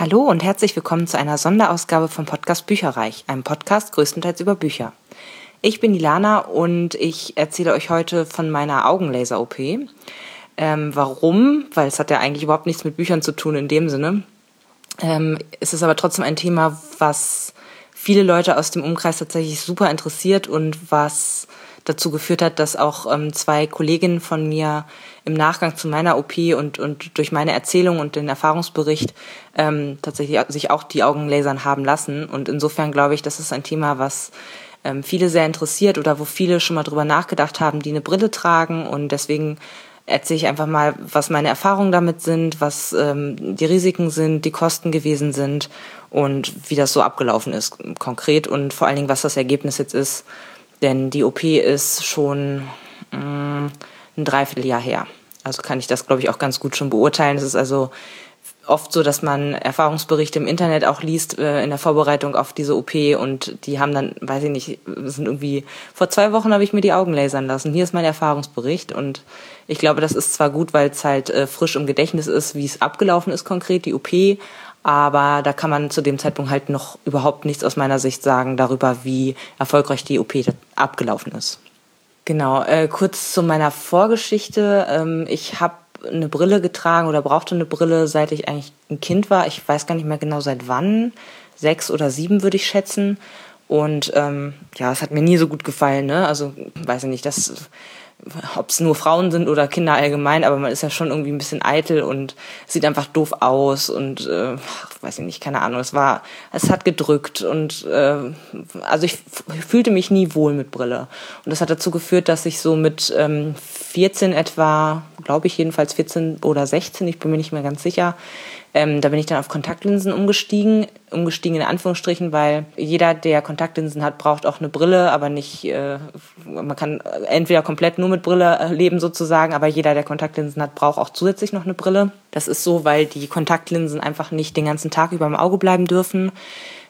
Hallo und herzlich willkommen zu einer Sonderausgabe vom Podcast Bücherreich, einem Podcast größtenteils über Bücher. Ich bin Ilana und ich erzähle euch heute von meiner Augenlaser-OP. Ähm, warum? Weil es hat ja eigentlich überhaupt nichts mit Büchern zu tun in dem Sinne. Ähm, es ist aber trotzdem ein Thema, was viele Leute aus dem Umkreis tatsächlich super interessiert und was dazu geführt hat, dass auch ähm, zwei Kolleginnen von mir im Nachgang zu meiner OP und, und durch meine Erzählung und den Erfahrungsbericht ähm, tatsächlich sich auch die Augen lasern haben lassen. Und insofern glaube ich, das ist ein Thema, was ähm, viele sehr interessiert oder wo viele schon mal drüber nachgedacht haben, die eine Brille tragen. Und deswegen erzähle ich einfach mal, was meine Erfahrungen damit sind, was ähm, die Risiken sind, die Kosten gewesen sind und wie das so abgelaufen ist konkret und vor allen Dingen, was das Ergebnis jetzt ist denn die OP ist schon mh, mm, ein Dreivierteljahr her. Also kann ich das, glaube ich, auch ganz gut schon beurteilen. Es ist also oft so, dass man Erfahrungsberichte im Internet auch liest äh, in der Vorbereitung auf diese OP und die haben dann, weiß ich nicht, sind irgendwie, vor zwei Wochen habe ich mir die Augen lasern lassen. Hier ist mein Erfahrungsbericht und ich glaube, das ist zwar gut, weil es halt äh, frisch im Gedächtnis ist, wie es abgelaufen ist konkret, die OP, aber da kann man zu dem Zeitpunkt halt noch überhaupt nichts aus meiner Sicht sagen darüber, wie erfolgreich die OP abgelaufen ist. Genau, äh, kurz zu meiner Vorgeschichte. Ähm, ich habe eine Brille getragen oder brauchte eine Brille, seit ich eigentlich ein Kind war. Ich weiß gar nicht mehr genau seit wann. Sechs oder sieben würde ich schätzen. Und ähm, ja, es hat mir nie so gut gefallen. Ne? Also weiß ich nicht, das ob es nur Frauen sind oder Kinder allgemein, aber man ist ja schon irgendwie ein bisschen eitel und sieht einfach doof aus und äh, weiß ich nicht, keine Ahnung. Es war, es hat gedrückt und äh, also ich fühlte mich nie wohl mit Brille und das hat dazu geführt, dass ich so mit ähm, 14 etwa, glaube ich jedenfalls 14 oder 16, ich bin mir nicht mehr ganz sicher, ähm, da bin ich dann auf Kontaktlinsen umgestiegen, umgestiegen in Anführungsstrichen, weil jeder, der Kontaktlinsen hat, braucht auch eine Brille, aber nicht, äh, man kann entweder komplett nur mit Brille äh, leben sozusagen, aber jeder, der Kontaktlinsen hat, braucht auch zusätzlich noch eine Brille. Das ist so, weil die Kontaktlinsen einfach nicht den ganzen Tag über im Auge bleiben dürfen.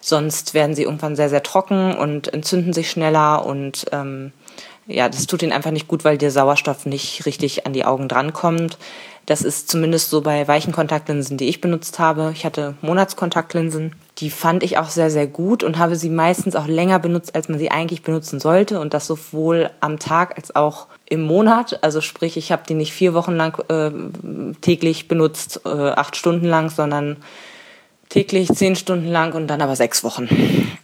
Sonst werden sie irgendwann sehr, sehr trocken und entzünden sich schneller und ähm, ja, das tut ihnen einfach nicht gut, weil der Sauerstoff nicht richtig an die Augen drankommt. Das ist zumindest so bei weichen Kontaktlinsen, die ich benutzt habe. Ich hatte Monatskontaktlinsen. Die fand ich auch sehr, sehr gut und habe sie meistens auch länger benutzt, als man sie eigentlich benutzen sollte. Und das sowohl am Tag als auch im Monat. Also sprich, ich habe die nicht vier Wochen lang äh, täglich benutzt, äh, acht Stunden lang, sondern täglich zehn Stunden lang und dann aber sechs Wochen.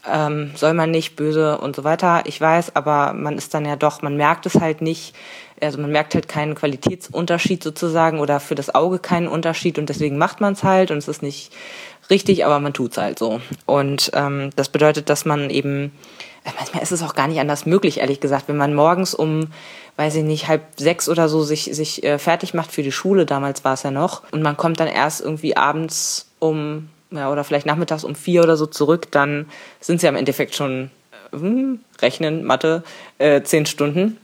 Ähm, soll man nicht böse und so weiter. Ich weiß, aber man ist dann ja doch, man merkt es halt nicht. Also man merkt halt keinen Qualitätsunterschied sozusagen oder für das Auge keinen Unterschied und deswegen macht man es halt und es ist nicht richtig, aber man tut es halt so. Und ähm, das bedeutet, dass man eben, äh, manchmal ist es auch gar nicht anders möglich, ehrlich gesagt, wenn man morgens um weiß ich nicht, halb sechs oder so sich, sich äh, fertig macht für die Schule, damals war es ja noch, und man kommt dann erst irgendwie abends um ja, oder vielleicht nachmittags um vier oder so zurück, dann sind sie am Endeffekt schon äh, hm, rechnen, Mathe, äh, zehn Stunden.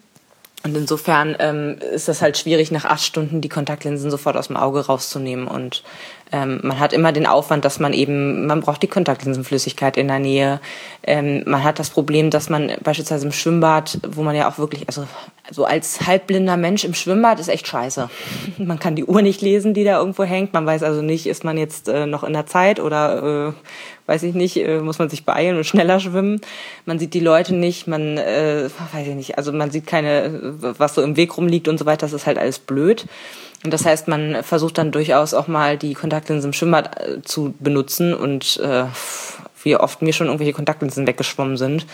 Und insofern ähm, ist das halt schwierig, nach acht Stunden die Kontaktlinsen sofort aus dem Auge rauszunehmen. Und ähm, man hat immer den Aufwand, dass man eben, man braucht die Kontaktlinsenflüssigkeit in der Nähe. Ähm, man hat das Problem, dass man beispielsweise im Schwimmbad, wo man ja auch wirklich, also so als halbblinder Mensch im Schwimmbad ist echt scheiße. Man kann die Uhr nicht lesen, die da irgendwo hängt. Man weiß also nicht, ist man jetzt äh, noch in der Zeit oder äh, weiß ich nicht, äh, muss man sich beeilen und schneller schwimmen. Man sieht die Leute nicht, man äh, weiß ich nicht, also man sieht keine, was so im Weg rumliegt und so weiter. Das ist halt alles blöd. Und das heißt, man versucht dann durchaus auch mal die Kontaktlinsen im Schwimmbad äh, zu benutzen und äh, wie oft mir schon irgendwelche Kontaktlinsen weggeschwommen sind.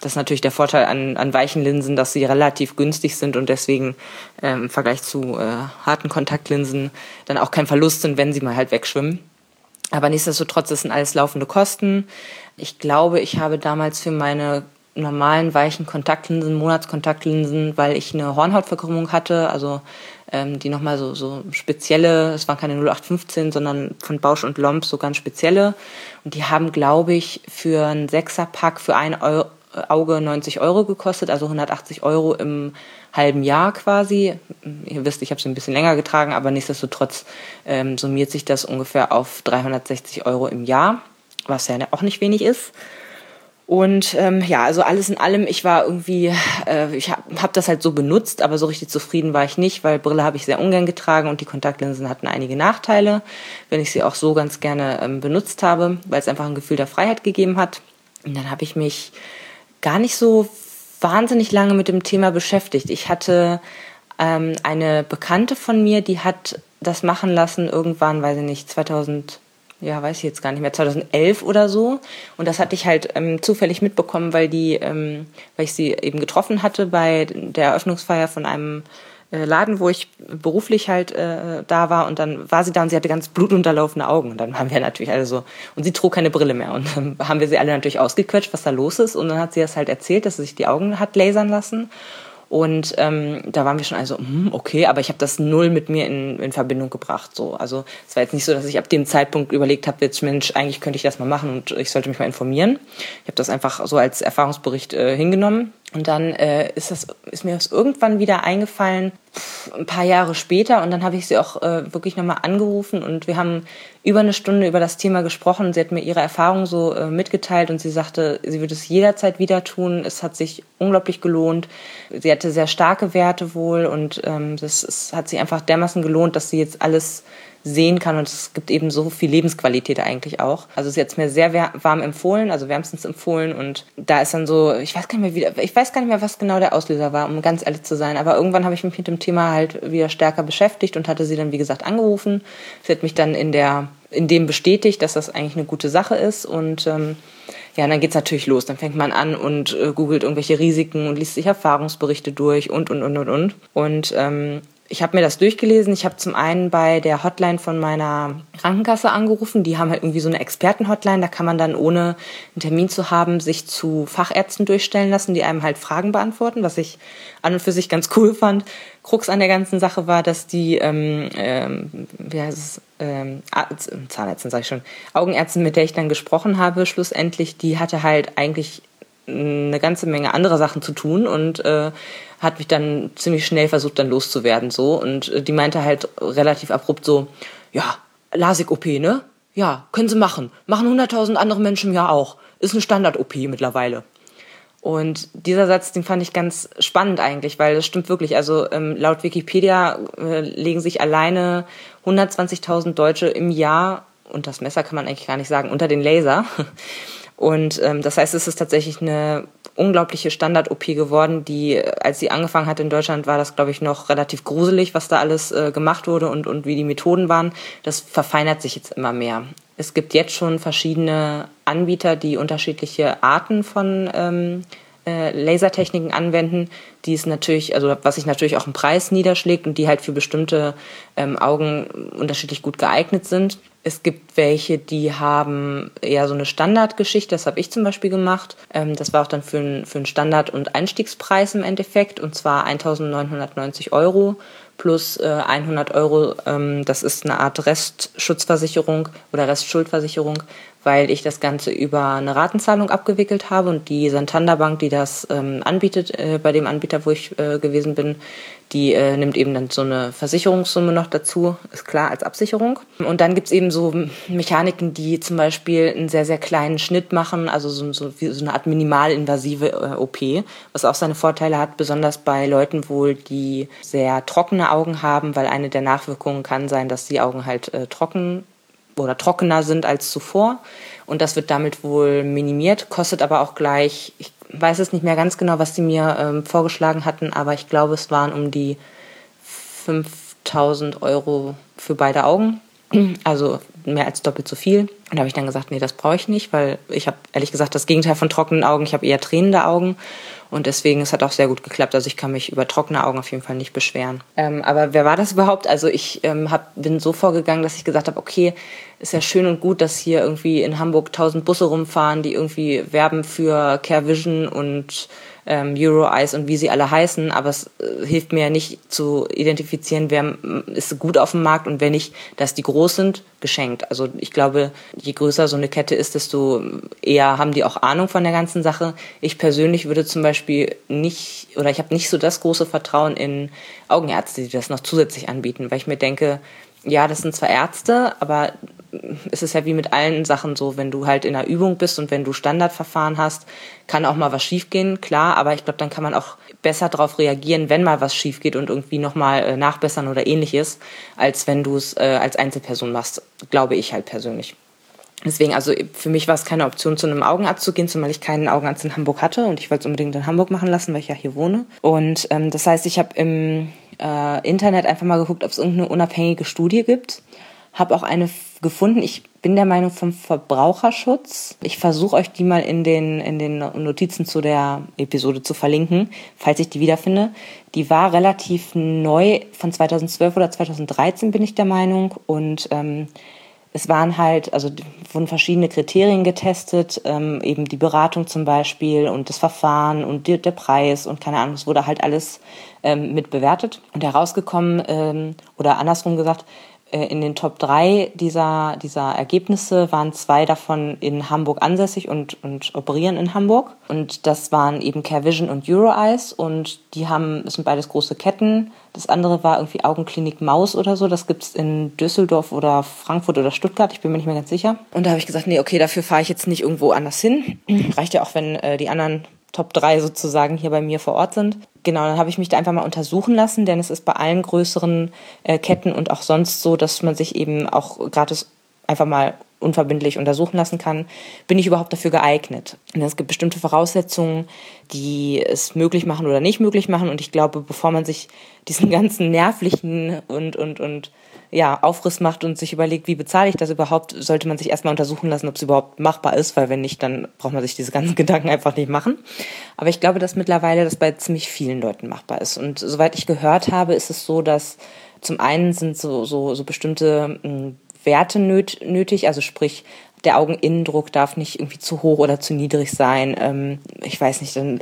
Das ist natürlich der Vorteil an, an weichen Linsen, dass sie relativ günstig sind und deswegen ähm, im Vergleich zu äh, harten Kontaktlinsen dann auch kein Verlust sind, wenn sie mal halt wegschwimmen. Aber nichtsdestotrotz, das sind alles laufende Kosten. Ich glaube, ich habe damals für meine normalen weichen Kontaktlinsen, Monatskontaktlinsen, weil ich eine Hornhautverkrümmung hatte, also ähm, die nochmal so, so spezielle, es waren keine 0815, sondern von Bausch und Lomb so ganz spezielle. Und die haben, glaube ich, für ein Sechserpack für ein Euro, Auge 90 Euro gekostet, also 180 Euro im halben Jahr quasi. Ihr wisst, ich habe sie ein bisschen länger getragen, aber nichtsdestotrotz ähm, summiert sich das ungefähr auf 360 Euro im Jahr, was ja auch nicht wenig ist. Und ähm, ja, also alles in allem, ich war irgendwie, äh, ich habe hab das halt so benutzt, aber so richtig zufrieden war ich nicht, weil Brille habe ich sehr ungern getragen und die Kontaktlinsen hatten einige Nachteile, wenn ich sie auch so ganz gerne ähm, benutzt habe, weil es einfach ein Gefühl der Freiheit gegeben hat. Und dann habe ich mich gar nicht so wahnsinnig lange mit dem Thema beschäftigt. Ich hatte ähm, eine Bekannte von mir, die hat das machen lassen irgendwann, weiß ich nicht, 2000 ja, weiß ich jetzt gar nicht mehr, 2011 oder so. Und das hatte ich halt ähm, zufällig mitbekommen, weil die, ähm, weil ich sie eben getroffen hatte bei der Eröffnungsfeier von einem äh, Laden, wo ich beruflich halt äh, da war. Und dann war sie da und sie hatte ganz blutunterlaufene Augen. Und dann haben wir natürlich alle so, und sie trug keine Brille mehr. Und dann haben wir sie alle natürlich ausgequetscht, was da los ist. Und dann hat sie das halt erzählt, dass sie sich die Augen hat lasern lassen. Und ähm, da waren wir schon also, hm, okay, aber ich habe das null mit mir in, in Verbindung gebracht. So. Also es war jetzt nicht so, dass ich ab dem Zeitpunkt überlegt habe, jetzt Mensch, eigentlich könnte ich das mal machen und ich sollte mich mal informieren. Ich habe das einfach so als Erfahrungsbericht äh, hingenommen. Und dann äh, ist, das, ist mir das irgendwann wieder eingefallen, pff, ein paar Jahre später. Und dann habe ich sie auch äh, wirklich nochmal angerufen und wir haben über eine Stunde über das Thema gesprochen. Sie hat mir ihre Erfahrung so äh, mitgeteilt und sie sagte, sie würde es jederzeit wieder tun. Es hat sich unglaublich gelohnt. Sie hatte sehr starke Werte wohl und ähm, das, es hat sich einfach dermaßen gelohnt, dass sie jetzt alles sehen kann. Und es gibt eben so viel Lebensqualität eigentlich auch. Also sie hat es mir sehr warm empfohlen, also wärmstens empfohlen. Und da ist dann so, ich weiß gar nicht mehr, wie, ich weiß gar nicht mehr, was genau der Auslöser war, um ganz ehrlich zu sein. Aber irgendwann habe ich mich mit dem Thema halt wieder stärker beschäftigt und hatte sie dann, wie gesagt, angerufen. Sie hat mich dann in der, in dem bestätigt, dass das eigentlich eine gute Sache ist. Und ähm, ja, dann geht's natürlich los. Dann fängt man an und äh, googelt irgendwelche Risiken und liest sich Erfahrungsberichte durch und, und, und, und, und. Und ähm, ich habe mir das durchgelesen. Ich habe zum einen bei der Hotline von meiner Krankenkasse angerufen. Die haben halt irgendwie so eine Experten-Hotline. Da kann man dann, ohne einen Termin zu haben, sich zu Fachärzten durchstellen lassen, die einem halt Fragen beantworten, was ich an und für sich ganz cool fand. Krux an der ganzen Sache war, dass die, ähm, ähm, wie heißt es, ähm, Zahnärztin sage ich schon, Augenärztin, mit der ich dann gesprochen habe, schlussendlich, die hatte halt eigentlich eine ganze Menge andere Sachen zu tun und äh, hat mich dann ziemlich schnell versucht, dann loszuwerden so und äh, die meinte halt relativ abrupt so, ja, LASIK-OP, ne? Ja, können Sie machen. Machen 100.000 andere Menschen ja auch. Ist eine Standard-OP mittlerweile. Und dieser Satz, den fand ich ganz spannend eigentlich, weil das stimmt wirklich. Also ähm, laut Wikipedia äh, legen sich alleine 120.000 Deutsche im Jahr, und das Messer kann man eigentlich gar nicht sagen, unter den Laser. Und ähm, das heißt, es ist tatsächlich eine unglaubliche Standard-OP geworden, die, als sie angefangen hat in Deutschland, war das, glaube ich, noch relativ gruselig, was da alles äh, gemacht wurde und, und wie die Methoden waren. Das verfeinert sich jetzt immer mehr. Es gibt jetzt schon verschiedene Anbieter, die unterschiedliche Arten von ähm, äh, Lasertechniken anwenden, die es natürlich, also was sich natürlich auch im Preis niederschlägt und die halt für bestimmte ähm, Augen unterschiedlich gut geeignet sind. Es gibt welche, die haben eher so eine Standardgeschichte. Das habe ich zum Beispiel gemacht. Ähm, das war auch dann für, ein, für einen Standard- und Einstiegspreis im Endeffekt. Und zwar 1990 Euro plus äh, 100 Euro. Ähm, das ist eine Art Restschutzversicherung oder Restschuldversicherung, weil ich das Ganze über eine Ratenzahlung abgewickelt habe und die Santander Bank, die das ähm, anbietet, äh, bei dem Anbieter, wo ich äh, gewesen bin, die äh, nimmt eben dann so eine Versicherungssumme noch dazu, ist klar, als Absicherung. Und dann gibt's eben so Mechaniken, die zum Beispiel einen sehr, sehr kleinen Schnitt machen, also so, so, wie so eine Art minimalinvasive äh, OP, was auch seine Vorteile hat, besonders bei Leuten wohl, die sehr trockene Augen haben, weil eine der Nachwirkungen kann sein, dass die Augen halt äh, trocken oder trockener sind als zuvor. Und das wird damit wohl minimiert, kostet aber auch gleich, ich weiß es nicht mehr ganz genau, was sie mir ähm, vorgeschlagen hatten, aber ich glaube, es waren um die 5000 Euro für beide Augen. Also mehr als doppelt so viel. Und da habe ich dann gesagt, nee, das brauche ich nicht, weil ich habe ehrlich gesagt das Gegenteil von trockenen Augen. Ich habe eher tränende Augen und deswegen, es hat auch sehr gut geklappt. Also ich kann mich über trockene Augen auf jeden Fall nicht beschweren. Ähm, aber wer war das überhaupt? Also ich ähm, hab, bin so vorgegangen, dass ich gesagt habe, okay, ist ja schön und gut, dass hier irgendwie in Hamburg tausend Busse rumfahren, die irgendwie werben für Care Vision und ähm, Euro Eyes und wie sie alle heißen, aber es äh, hilft mir ja nicht zu identifizieren, wer ist gut auf dem Markt und wer nicht, dass die groß sind, geschenkt. Also ich glaube, je größer so eine Kette ist, desto eher haben die auch Ahnung von der ganzen Sache. Ich persönlich würde zum Beispiel nicht, oder ich habe nicht so das große Vertrauen in Augenärzte, die das noch zusätzlich anbieten, weil ich mir denke, ja, das sind zwar Ärzte, aber ist es ja wie mit allen Sachen so, wenn du halt in der Übung bist und wenn du Standardverfahren hast, kann auch mal was schiefgehen, klar, aber ich glaube, dann kann man auch besser darauf reagieren, wenn mal was schief geht und irgendwie nochmal äh, nachbessern oder ähnliches, als wenn du es äh, als Einzelperson machst, glaube ich halt persönlich. Deswegen, also für mich war es keine Option, zu einem Augenarzt zu gehen, zumal ich keinen Augenarzt in Hamburg hatte und ich wollte es unbedingt in Hamburg machen lassen, weil ich ja hier wohne. Und ähm, das heißt, ich habe im äh, Internet einfach mal geguckt, ob es irgendeine unabhängige Studie gibt. Habe auch eine gefunden. Ich bin der Meinung vom Verbraucherschutz. Ich versuche euch die mal in den, in den Notizen zu der Episode zu verlinken, falls ich die wiederfinde. Die war relativ neu, von 2012 oder 2013 bin ich der Meinung. Und ähm, es waren halt, also wurden verschiedene Kriterien getestet, ähm, eben die Beratung zum Beispiel und das Verfahren und die, der Preis und keine Ahnung, es wurde halt alles ähm, mit bewertet und herausgekommen, ähm, oder andersrum gesagt, in den Top 3 dieser, dieser Ergebnisse waren zwei davon in Hamburg ansässig und, und operieren in Hamburg. Und das waren eben CareVision und EuroEyes und die haben, das sind beides große Ketten. Das andere war irgendwie Augenklinik Maus oder so. Das gibt's in Düsseldorf oder Frankfurt oder Stuttgart. Ich bin mir nicht mehr ganz sicher. Und da habe ich gesagt, nee, okay, dafür fahre ich jetzt nicht irgendwo anders hin. Reicht ja auch, wenn äh, die anderen Top 3 sozusagen hier bei mir vor Ort sind. Genau, dann habe ich mich da einfach mal untersuchen lassen, denn es ist bei allen größeren äh, Ketten und auch sonst so, dass man sich eben auch gratis einfach mal unverbindlich untersuchen lassen kann, bin ich überhaupt dafür geeignet. Und es gibt bestimmte Voraussetzungen, die es möglich machen oder nicht möglich machen. Und ich glaube, bevor man sich diesen ganzen nervlichen und, und, und ja, Aufriss macht und sich überlegt, wie bezahle ich das überhaupt, sollte man sich erstmal untersuchen lassen, ob es überhaupt machbar ist, weil wenn nicht, dann braucht man sich diese ganzen Gedanken einfach nicht machen. Aber ich glaube, dass mittlerweile das bei ziemlich vielen Leuten machbar ist. Und soweit ich gehört habe, ist es so, dass zum einen sind so, so, so bestimmte hm, Werte nötig, also sprich, der Augeninnendruck darf nicht irgendwie zu hoch oder zu niedrig sein. Ähm, ich weiß nicht, dann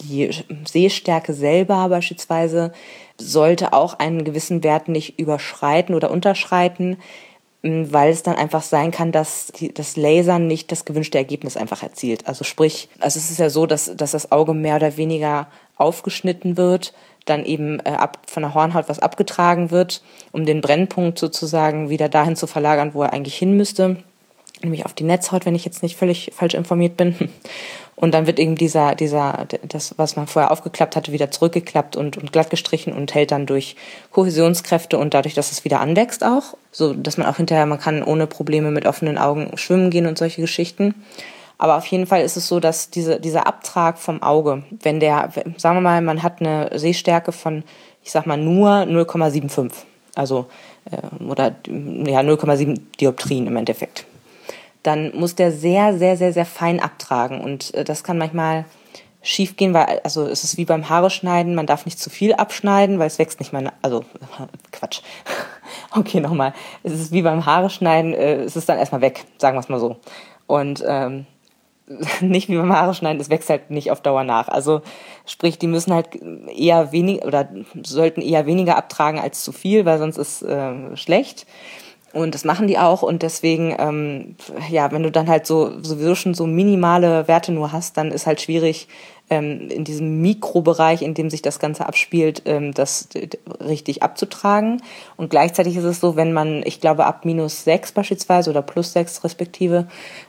die Sehstärke selber beispielsweise sollte auch einen gewissen Wert nicht überschreiten oder unterschreiten, ähm, weil es dann einfach sein kann, dass die, das Lasern nicht das gewünschte Ergebnis einfach erzielt. Also sprich, also es ist ja so, dass, dass das Auge mehr oder weniger aufgeschnitten wird, dann eben äh, ab, von der Hornhaut was abgetragen wird, um den Brennpunkt sozusagen wieder dahin zu verlagern, wo er eigentlich hin müsste nämlich auf die Netzhaut, wenn ich jetzt nicht völlig falsch informiert bin. Und dann wird eben dieser, dieser, das, was man vorher aufgeklappt hatte, wieder zurückgeklappt und, und glatt gestrichen und hält dann durch Kohäsionskräfte und dadurch, dass es wieder anwächst auch, so dass man auch hinterher, man kann ohne Probleme mit offenen Augen schwimmen gehen und solche Geschichten. Aber auf jeden Fall ist es so, dass diese, dieser Abtrag vom Auge, wenn der, sagen wir mal, man hat eine Sehstärke von, ich sag mal, nur 0,75, also, äh, oder, ja, 0,7 Dioptrien im Endeffekt dann muss der sehr, sehr, sehr, sehr fein abtragen. Und äh, das kann manchmal schief gehen, weil, also es ist wie beim Haare schneiden, man darf nicht zu viel abschneiden, weil es wächst nicht mehr, also Quatsch. okay, nochmal. Es ist wie beim Haare schneiden, äh, es ist dann erstmal weg, sagen wir es mal so. Und ähm, nicht wie beim Haare schneiden, es wächst halt nicht auf Dauer nach. Also sprich, die müssen halt eher wenig oder sollten eher weniger abtragen als zu viel, weil sonst ist äh, schlecht. Und das machen die auch. Und deswegen, ähm, ja, wenn du dann halt so sowieso schon so minimale Werte nur hast, dann ist halt schwierig, ähm, in diesem Mikrobereich, in dem sich das Ganze abspielt, ähm, das richtig abzutragen. Und gleichzeitig ist es so, wenn man, ich glaube, ab minus sechs beispielsweise oder plus sechs respektive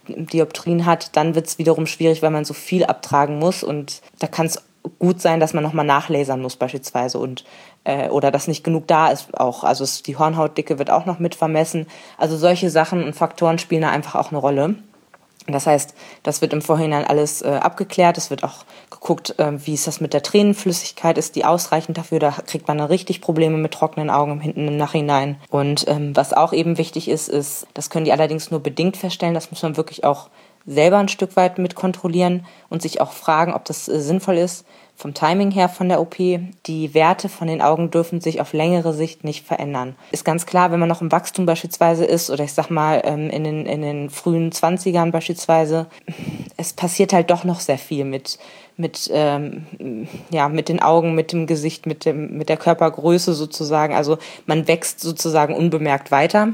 Dioptrien hat, dann wird es wiederum schwierig, weil man so viel abtragen muss. Und da kann es gut sein, dass man nochmal nachlasern muss beispielsweise und äh, oder dass nicht genug da ist auch. Also die Hornhautdicke wird auch noch mit vermessen. Also solche Sachen und Faktoren spielen da einfach auch eine Rolle. Das heißt, das wird im Vorhinein alles äh, abgeklärt. Es wird auch geguckt, äh, wie ist das mit der Tränenflüssigkeit, ist die ausreichend dafür? Da kriegt man dann richtig Probleme mit trockenen Augen hinten im Nachhinein. Und ähm, was auch eben wichtig ist, ist, das können die allerdings nur bedingt feststellen. Das muss man wirklich auch selber ein Stück weit mit kontrollieren und sich auch fragen, ob das äh, sinnvoll ist vom Timing her von der OP. Die Werte von den Augen dürfen sich auf längere Sicht nicht verändern. Ist ganz klar, wenn man noch im Wachstum beispielsweise ist oder ich sag mal ähm, in den, in den frühen Zwanzigern beispielsweise, es passiert halt doch noch sehr viel mit mit ähm, ja mit den Augen, mit dem Gesicht, mit dem mit der Körpergröße sozusagen. Also man wächst sozusagen unbemerkt weiter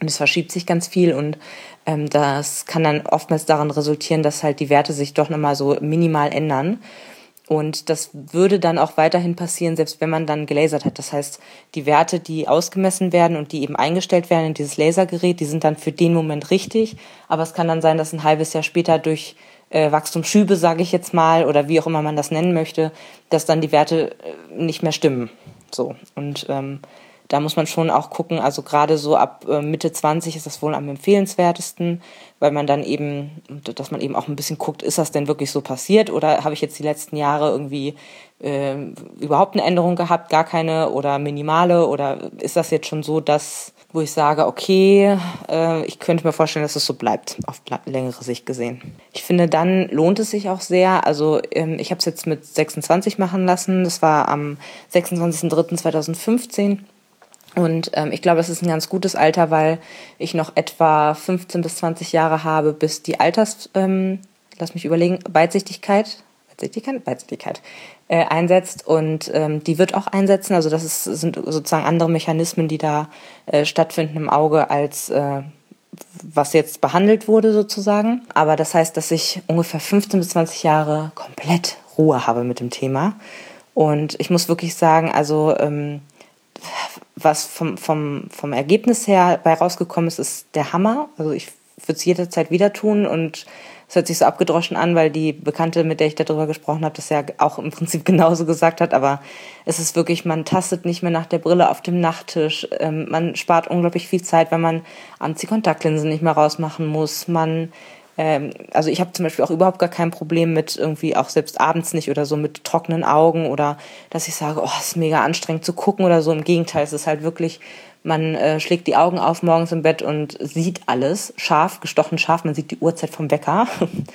und es verschiebt sich ganz viel und ähm, das kann dann oftmals daran resultieren, dass halt die Werte sich doch nochmal so minimal ändern. Und das würde dann auch weiterhin passieren, selbst wenn man dann gelasert hat. Das heißt, die Werte, die ausgemessen werden und die eben eingestellt werden in dieses Lasergerät, die sind dann für den Moment richtig. Aber es kann dann sein, dass ein halbes Jahr später durch äh, Wachstumsschübe, sage ich jetzt mal, oder wie auch immer man das nennen möchte, dass dann die Werte äh, nicht mehr stimmen. So. Und ähm, da muss man schon auch gucken, also gerade so ab äh, Mitte 20 ist das wohl am empfehlenswertesten, weil man dann eben, dass man eben auch ein bisschen guckt, ist das denn wirklich so passiert oder habe ich jetzt die letzten Jahre irgendwie äh, überhaupt eine Änderung gehabt, gar keine oder minimale oder ist das jetzt schon so, dass wo ich sage, okay, äh, ich könnte mir vorstellen, dass es so bleibt, auf längere Sicht gesehen. Ich finde, dann lohnt es sich auch sehr. Also ähm, ich habe es jetzt mit 26 machen lassen. Das war am 26.03.2015. Und ähm, ich glaube, das ist ein ganz gutes Alter, weil ich noch etwa 15 bis 20 Jahre habe, bis die Alters, ähm, lass mich überlegen, Weitsichtigkeit, Weitsichtigkeit, Weitsichtigkeit äh, einsetzt und ähm, die wird auch einsetzen. Also das ist, sind sozusagen andere Mechanismen, die da äh, stattfinden im Auge als äh, was jetzt behandelt wurde sozusagen. Aber das heißt, dass ich ungefähr 15 bis 20 Jahre komplett Ruhe habe mit dem Thema. Und ich muss wirklich sagen, also ähm, was vom, vom, vom Ergebnis her bei rausgekommen ist, ist der Hammer. Also ich würde es jederzeit wieder tun und es hört sich so abgedroschen an, weil die Bekannte, mit der ich darüber gesprochen habe, das ja auch im Prinzip genauso gesagt hat. Aber es ist wirklich, man tastet nicht mehr nach der Brille auf dem Nachttisch. Ähm, man spart unglaublich viel Zeit, weil man abends die Kontaktlinsen nicht mehr rausmachen muss. Man ähm, also ich habe zum Beispiel auch überhaupt gar kein Problem mit irgendwie auch selbst abends nicht oder so mit trockenen Augen oder dass ich sage, oh, es ist mega anstrengend zu gucken oder so. Im Gegenteil, es ist halt wirklich, man äh, schlägt die Augen auf morgens im Bett und sieht alles scharf, gestochen scharf. Man sieht die Uhrzeit vom Wecker.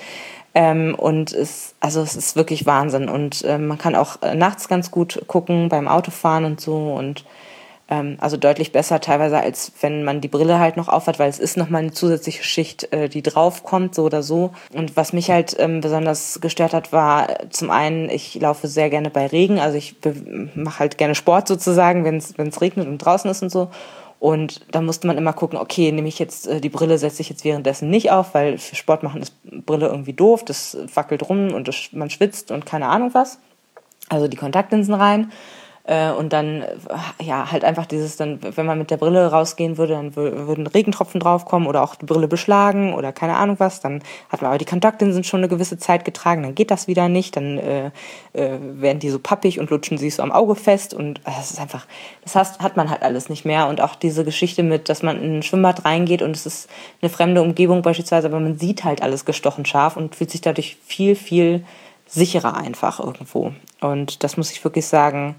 ähm, und es, also es ist wirklich Wahnsinn. Und äh, man kann auch äh, nachts ganz gut gucken beim Autofahren und so und ähm, also deutlich besser teilweise, als wenn man die Brille halt noch aufhat, weil es ist nochmal eine zusätzliche Schicht, äh, die draufkommt, so oder so. Und was mich halt ähm, besonders gestört hat, war zum einen, ich laufe sehr gerne bei Regen, also ich mache halt gerne Sport sozusagen, wenn es regnet und draußen ist und so. Und da musste man immer gucken, okay, nehme ich jetzt äh, die Brille, setze ich jetzt währenddessen nicht auf, weil für Sport machen ist Brille irgendwie doof, das wackelt rum und das, man schwitzt und keine Ahnung was. Also die Kontaktlinsen rein. Äh, und dann, äh, ja, halt einfach dieses, dann, wenn man mit der Brille rausgehen würde, dann würden Regentropfen draufkommen oder auch die Brille beschlagen oder keine Ahnung was. Dann hat man aber die Kontaktlinsen schon eine gewisse Zeit getragen, dann geht das wieder nicht, dann äh, äh, werden die so pappig und lutschen sich so am Auge fest und äh, das ist einfach, das heißt, hat man halt alles nicht mehr. Und auch diese Geschichte mit, dass man in ein Schwimmbad reingeht und es ist eine fremde Umgebung beispielsweise, aber man sieht halt alles gestochen scharf und fühlt sich dadurch viel, viel sicherer einfach irgendwo. Und das muss ich wirklich sagen,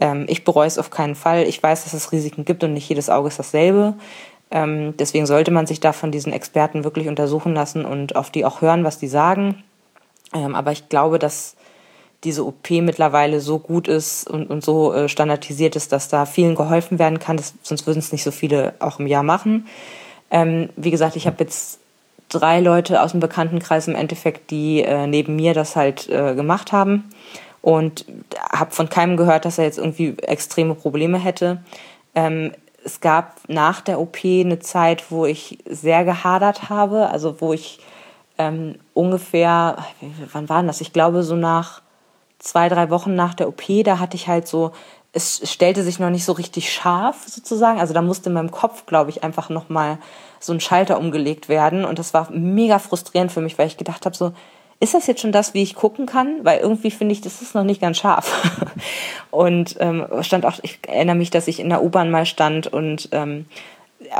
ähm, ich bereue es auf keinen Fall. Ich weiß, dass es Risiken gibt und nicht jedes Auge ist dasselbe. Ähm, deswegen sollte man sich da von diesen Experten wirklich untersuchen lassen und auf die auch hören, was die sagen. Ähm, aber ich glaube, dass diese OP mittlerweile so gut ist und, und so äh, standardisiert ist, dass da vielen geholfen werden kann. Das, sonst würden es nicht so viele auch im Jahr machen. Ähm, wie gesagt, ich habe jetzt drei Leute aus dem Bekanntenkreis im Endeffekt, die äh, neben mir das halt äh, gemacht haben und habe von keinem gehört, dass er jetzt irgendwie extreme Probleme hätte. Ähm, es gab nach der OP eine Zeit, wo ich sehr gehadert habe, also wo ich ähm, ungefähr, wann war das? Ich glaube so nach zwei, drei Wochen nach der OP, da hatte ich halt so, es stellte sich noch nicht so richtig scharf sozusagen. Also da musste in meinem Kopf, glaube ich, einfach nochmal so ein Schalter umgelegt werden. Und das war mega frustrierend für mich, weil ich gedacht habe, so, ist das jetzt schon das, wie ich gucken kann? Weil irgendwie finde ich, das ist noch nicht ganz scharf. und ähm, stand auch, ich erinnere mich, dass ich in der U-Bahn mal stand und ähm,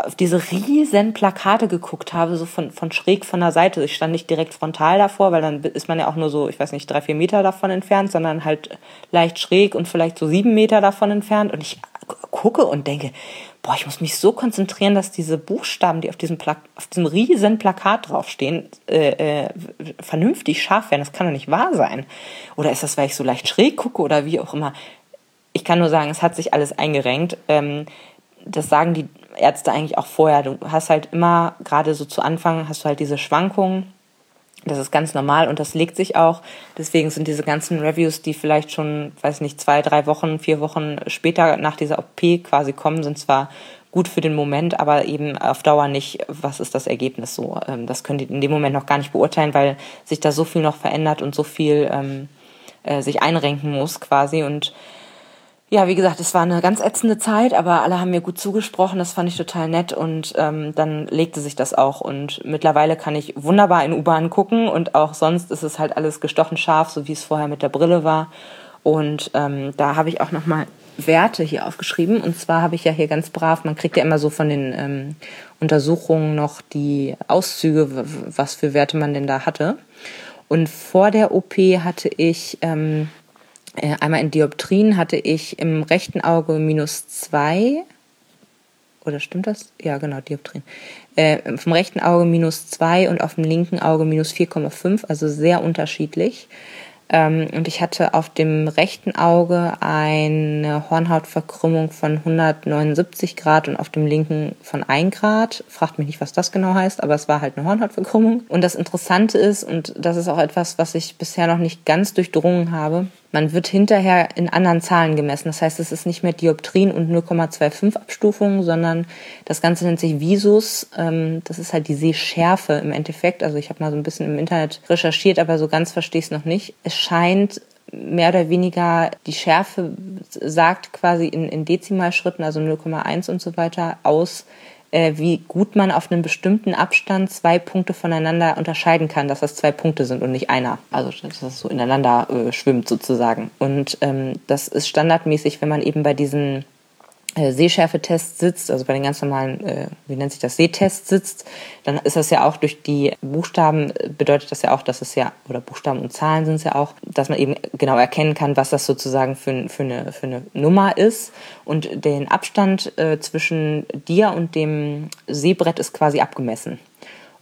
auf diese riesen Plakate geguckt habe, so von, von schräg von der Seite. Ich stand nicht direkt frontal davor, weil dann ist man ja auch nur so, ich weiß nicht, drei, vier Meter davon entfernt, sondern halt leicht schräg und vielleicht so sieben Meter davon entfernt. Und ich gucke und denke, boah, ich muss mich so konzentrieren, dass diese Buchstaben, die auf diesem, Pla auf diesem riesen Plakat draufstehen, äh, äh, vernünftig scharf werden. Das kann doch nicht wahr sein. Oder ist das, weil ich so leicht schräg gucke oder wie auch immer? Ich kann nur sagen, es hat sich alles eingerenkt. Ähm, das sagen die Ärzte eigentlich auch vorher. Du hast halt immer, gerade so zu Anfang, hast du halt diese Schwankungen das ist ganz normal und das legt sich auch. Deswegen sind diese ganzen Reviews, die vielleicht schon, weiß nicht, zwei, drei Wochen, vier Wochen später nach dieser OP quasi kommen, sind zwar gut für den Moment, aber eben auf Dauer nicht, was ist das Ergebnis so. Ähm, das können die in dem Moment noch gar nicht beurteilen, weil sich da so viel noch verändert und so viel ähm, äh, sich einrenken muss quasi und ja, wie gesagt, es war eine ganz ätzende Zeit, aber alle haben mir gut zugesprochen, das fand ich total nett und ähm, dann legte sich das auch und mittlerweile kann ich wunderbar in U-Bahn gucken und auch sonst ist es halt alles gestochen scharf, so wie es vorher mit der Brille war. Und ähm, da habe ich auch nochmal Werte hier aufgeschrieben. Und zwar habe ich ja hier ganz brav, man kriegt ja immer so von den ähm, Untersuchungen noch die Auszüge, was für Werte man denn da hatte. Und vor der OP hatte ich ähm, äh, einmal in Dioptrien hatte ich im rechten Auge minus zwei. Oder stimmt das? Ja, genau, Dioptrien. Äh, vom rechten Auge minus zwei und auf dem linken Auge minus 4,5, also sehr unterschiedlich. Ähm, und ich hatte auf dem rechten Auge eine Hornhautverkrümmung von 179 Grad und auf dem linken von 1 Grad. Fragt mich nicht, was das genau heißt, aber es war halt eine Hornhautverkrümmung. Und das Interessante ist, und das ist auch etwas, was ich bisher noch nicht ganz durchdrungen habe, man wird hinterher in anderen Zahlen gemessen. Das heißt, es ist nicht mehr Dioptrien und 0,25 Abstufungen, sondern das Ganze nennt sich Visus. Ähm, das ist halt die Sehschärfe im Endeffekt. Also ich habe mal so ein bisschen im Internet recherchiert, aber so ganz verstehe ich es noch nicht. Es scheint mehr oder weniger die Schärfe sagt quasi in, in Dezimalschritten, also 0,1 und so weiter, aus, äh, wie gut man auf einem bestimmten Abstand zwei Punkte voneinander unterscheiden kann, dass das zwei Punkte sind und nicht einer. Also dass das so ineinander äh, schwimmt sozusagen. Und ähm, das ist standardmäßig, wenn man eben bei diesen äh, Sehschärfetest sitzt, also bei den ganz normalen, äh, wie nennt sich das, Sehtest sitzt, dann ist das ja auch durch die Buchstaben, äh, bedeutet das ja auch, dass es ja, oder Buchstaben und Zahlen sind es ja auch, dass man eben genau erkennen kann, was das sozusagen für, für, eine, für eine Nummer ist. Und den Abstand äh, zwischen dir und dem Sehbrett ist quasi abgemessen.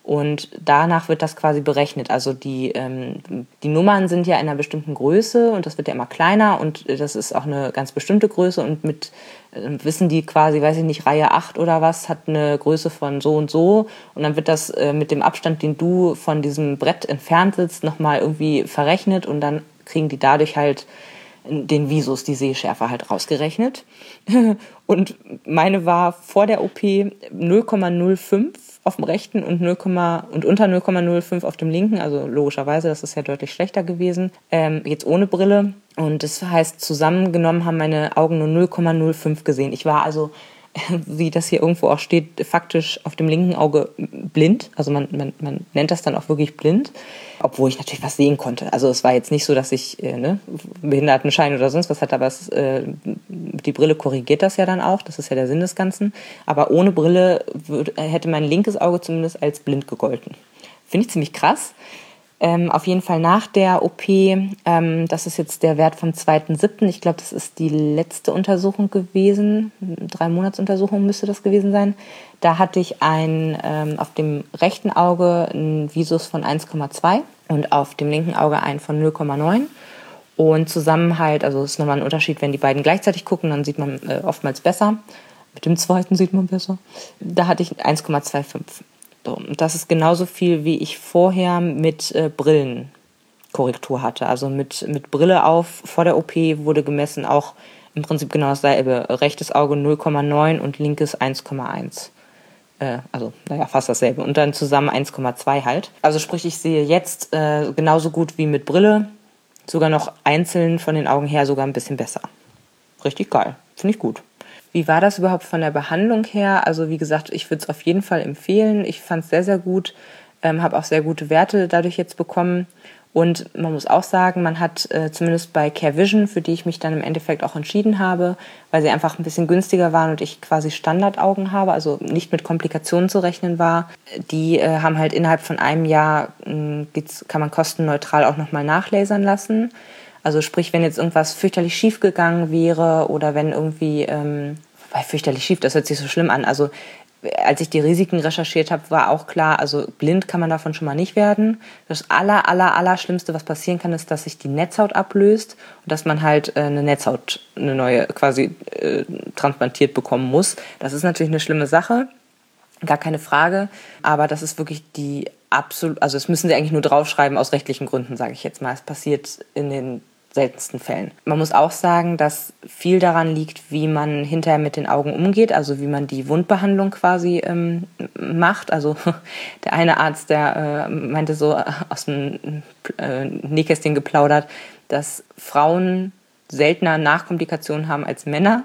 Und danach wird das quasi berechnet. Also die, ähm, die Nummern sind ja in einer bestimmten Größe und das wird ja immer kleiner und das ist auch eine ganz bestimmte Größe und mit äh, wissen die quasi, weiß ich nicht, Reihe 8 oder was, hat eine Größe von so und so und dann wird das äh, mit dem Abstand, den du von diesem Brett entfernt sitzt, nochmal irgendwie verrechnet und dann kriegen die dadurch halt den Visus, die Sehschärfe halt rausgerechnet. Und meine war vor der OP 0,05 auf dem rechten und, 0, und unter 0,05 auf dem linken. Also logischerweise, das ist ja deutlich schlechter gewesen. Ähm, jetzt ohne Brille. Und das heißt, zusammengenommen haben meine Augen nur 0,05 gesehen. Ich war also wie das hier irgendwo auch steht, faktisch auf dem linken Auge blind. Also man, man, man nennt das dann auch wirklich blind, obwohl ich natürlich was sehen konnte. Also es war jetzt nicht so, dass ich äh, ne, Behindertenschein oder sonst was hatte, aber es, äh, die Brille korrigiert das ja dann auch. Das ist ja der Sinn des Ganzen. Aber ohne Brille würd, hätte mein linkes Auge zumindest als blind gegolten. Finde ich ziemlich krass. Ähm, auf jeden Fall nach der OP, ähm, das ist jetzt der Wert vom 2.7. Ich glaube, das ist die letzte Untersuchung gewesen. Drei Monatsuntersuchung müsste das gewesen sein. Da hatte ich ein, ähm, auf dem rechten Auge ein Visus von 1,2 und auf dem linken Auge ein von 0,9. Und zusammen halt, also es ist nochmal ein Unterschied, wenn die beiden gleichzeitig gucken, dann sieht man äh, oftmals besser. Mit dem zweiten sieht man besser. Da hatte ich 1,25. So, das ist genauso viel, wie ich vorher mit äh, Brillenkorrektur hatte. Also mit, mit Brille auf vor der OP wurde gemessen auch im Prinzip genau dasselbe. Rechtes Auge 0,9 und linkes 1,1. Äh, also, naja, fast dasselbe. Und dann zusammen 1,2 halt. Also sprich, ich sehe jetzt äh, genauso gut wie mit Brille. Sogar noch einzeln von den Augen her sogar ein bisschen besser. Richtig geil. Finde ich gut. Wie war das überhaupt von der Behandlung her? Also wie gesagt, ich würde es auf jeden Fall empfehlen. Ich fand es sehr, sehr gut, ähm, habe auch sehr gute Werte dadurch jetzt bekommen. Und man muss auch sagen, man hat äh, zumindest bei Care Vision, für die ich mich dann im Endeffekt auch entschieden habe, weil sie einfach ein bisschen günstiger waren und ich quasi Standardaugen habe, also nicht mit Komplikationen zu rechnen war, die äh, haben halt innerhalb von einem Jahr, äh, kann man kostenneutral auch nochmal nachlasern lassen. Also sprich, wenn jetzt irgendwas fürchterlich schief gegangen wäre oder wenn irgendwie ähm, weil fürchterlich schief, das hört sich so schlimm an. Also als ich die Risiken recherchiert habe, war auch klar, also blind kann man davon schon mal nicht werden. Das aller, aller, aller Schlimmste, was passieren kann, ist, dass sich die Netzhaut ablöst und dass man halt äh, eine Netzhaut, eine neue quasi äh, transplantiert bekommen muss. Das ist natürlich eine schlimme Sache, gar keine Frage. Aber das ist wirklich die absolut, also das müssen sie eigentlich nur draufschreiben aus rechtlichen Gründen, sage ich jetzt mal. Es passiert in den seltensten Fällen. Man muss auch sagen, dass viel daran liegt, wie man hinterher mit den Augen umgeht, also wie man die Wundbehandlung quasi ähm, macht. Also der eine Arzt, der äh, meinte so aus dem äh, Nähkästchen geplaudert, dass Frauen seltener Nachkomplikationen haben als Männer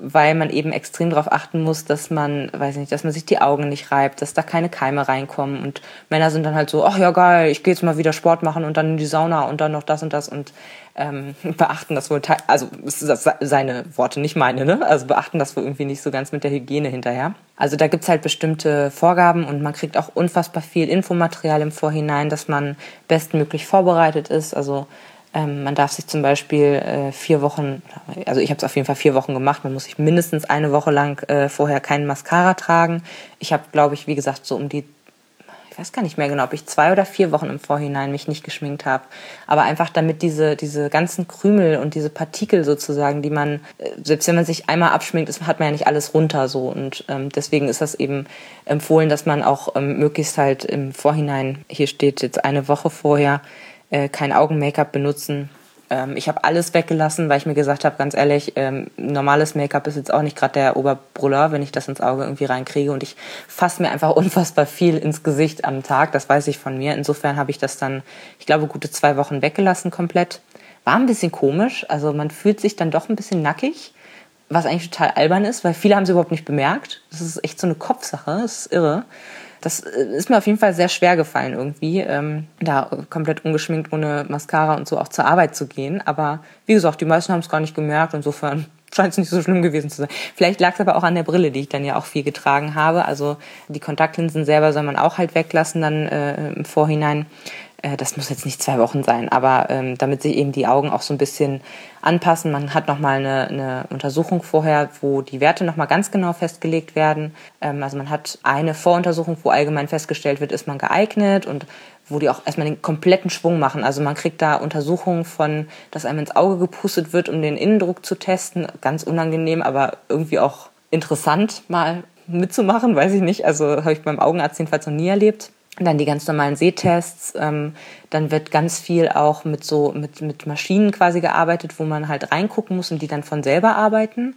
weil man eben extrem darauf achten muss, dass man, weiß nicht, dass man sich die Augen nicht reibt, dass da keine Keime reinkommen. Und Männer sind dann halt so, ach ja geil, ich gehe jetzt mal wieder Sport machen und dann in die Sauna und dann noch das und das und ähm, beachten das wohl, also das seine Worte, nicht meine, ne? Also beachten das wohl irgendwie nicht so ganz mit der Hygiene hinterher. Also da gibt's halt bestimmte Vorgaben und man kriegt auch unfassbar viel Infomaterial im Vorhinein, dass man bestmöglich vorbereitet ist. Also ähm, man darf sich zum Beispiel äh, vier Wochen, also ich habe es auf jeden Fall vier Wochen gemacht, man muss sich mindestens eine Woche lang äh, vorher keinen Mascara tragen. Ich habe, glaube ich, wie gesagt, so um die, ich weiß gar nicht mehr genau, ob ich zwei oder vier Wochen im Vorhinein mich nicht geschminkt habe. Aber einfach damit diese, diese ganzen Krümel und diese Partikel sozusagen, die man, äh, selbst wenn man sich einmal abschminkt, ist, hat man ja nicht alles runter so. Und ähm, deswegen ist das eben empfohlen, dass man auch ähm, möglichst halt im Vorhinein, hier steht jetzt eine Woche vorher, äh, kein Augen-Make-up benutzen. Ähm, ich habe alles weggelassen, weil ich mir gesagt habe, ganz ehrlich, ähm, normales Make-up ist jetzt auch nicht gerade der Oberbrüller, wenn ich das ins Auge irgendwie reinkriege. Und ich fasse mir einfach unfassbar viel ins Gesicht am Tag. Das weiß ich von mir. Insofern habe ich das dann, ich glaube, gute zwei Wochen weggelassen komplett. War ein bisschen komisch. Also man fühlt sich dann doch ein bisschen nackig was eigentlich total albern ist, weil viele haben es überhaupt nicht bemerkt. Das ist echt so eine Kopfsache, das ist irre. Das äh, ist mir auf jeden Fall sehr schwer gefallen irgendwie, ähm, da komplett ungeschminkt ohne Mascara und so auch zur Arbeit zu gehen. Aber wie gesagt, die meisten haben es gar nicht gemerkt. Insofern scheint es nicht so schlimm gewesen zu sein. Vielleicht lag es aber auch an der Brille, die ich dann ja auch viel getragen habe. Also die Kontaktlinsen selber soll man auch halt weglassen dann äh, im Vorhinein. Äh, das muss jetzt nicht zwei Wochen sein, aber ähm, damit sich eben die Augen auch so ein bisschen anpassen. Man hat nochmal eine, eine Untersuchung vorher, wo die Werte nochmal ganz genau festgelegt werden. Ähm, also man hat eine Voruntersuchung, wo allgemein festgestellt wird, ist man geeignet und wo die auch erstmal den kompletten Schwung machen. Also man kriegt da Untersuchungen von, dass einem ins Auge gepustet wird, um den Innendruck zu testen. Ganz unangenehm, aber irgendwie auch interessant mal mitzumachen, weiß ich nicht. Also habe ich beim Augenarzt jedenfalls noch nie erlebt dann die ganz normalen Sehtests. Ähm, dann wird ganz viel auch mit so mit, mit Maschinen quasi gearbeitet, wo man halt reingucken muss und die dann von selber arbeiten.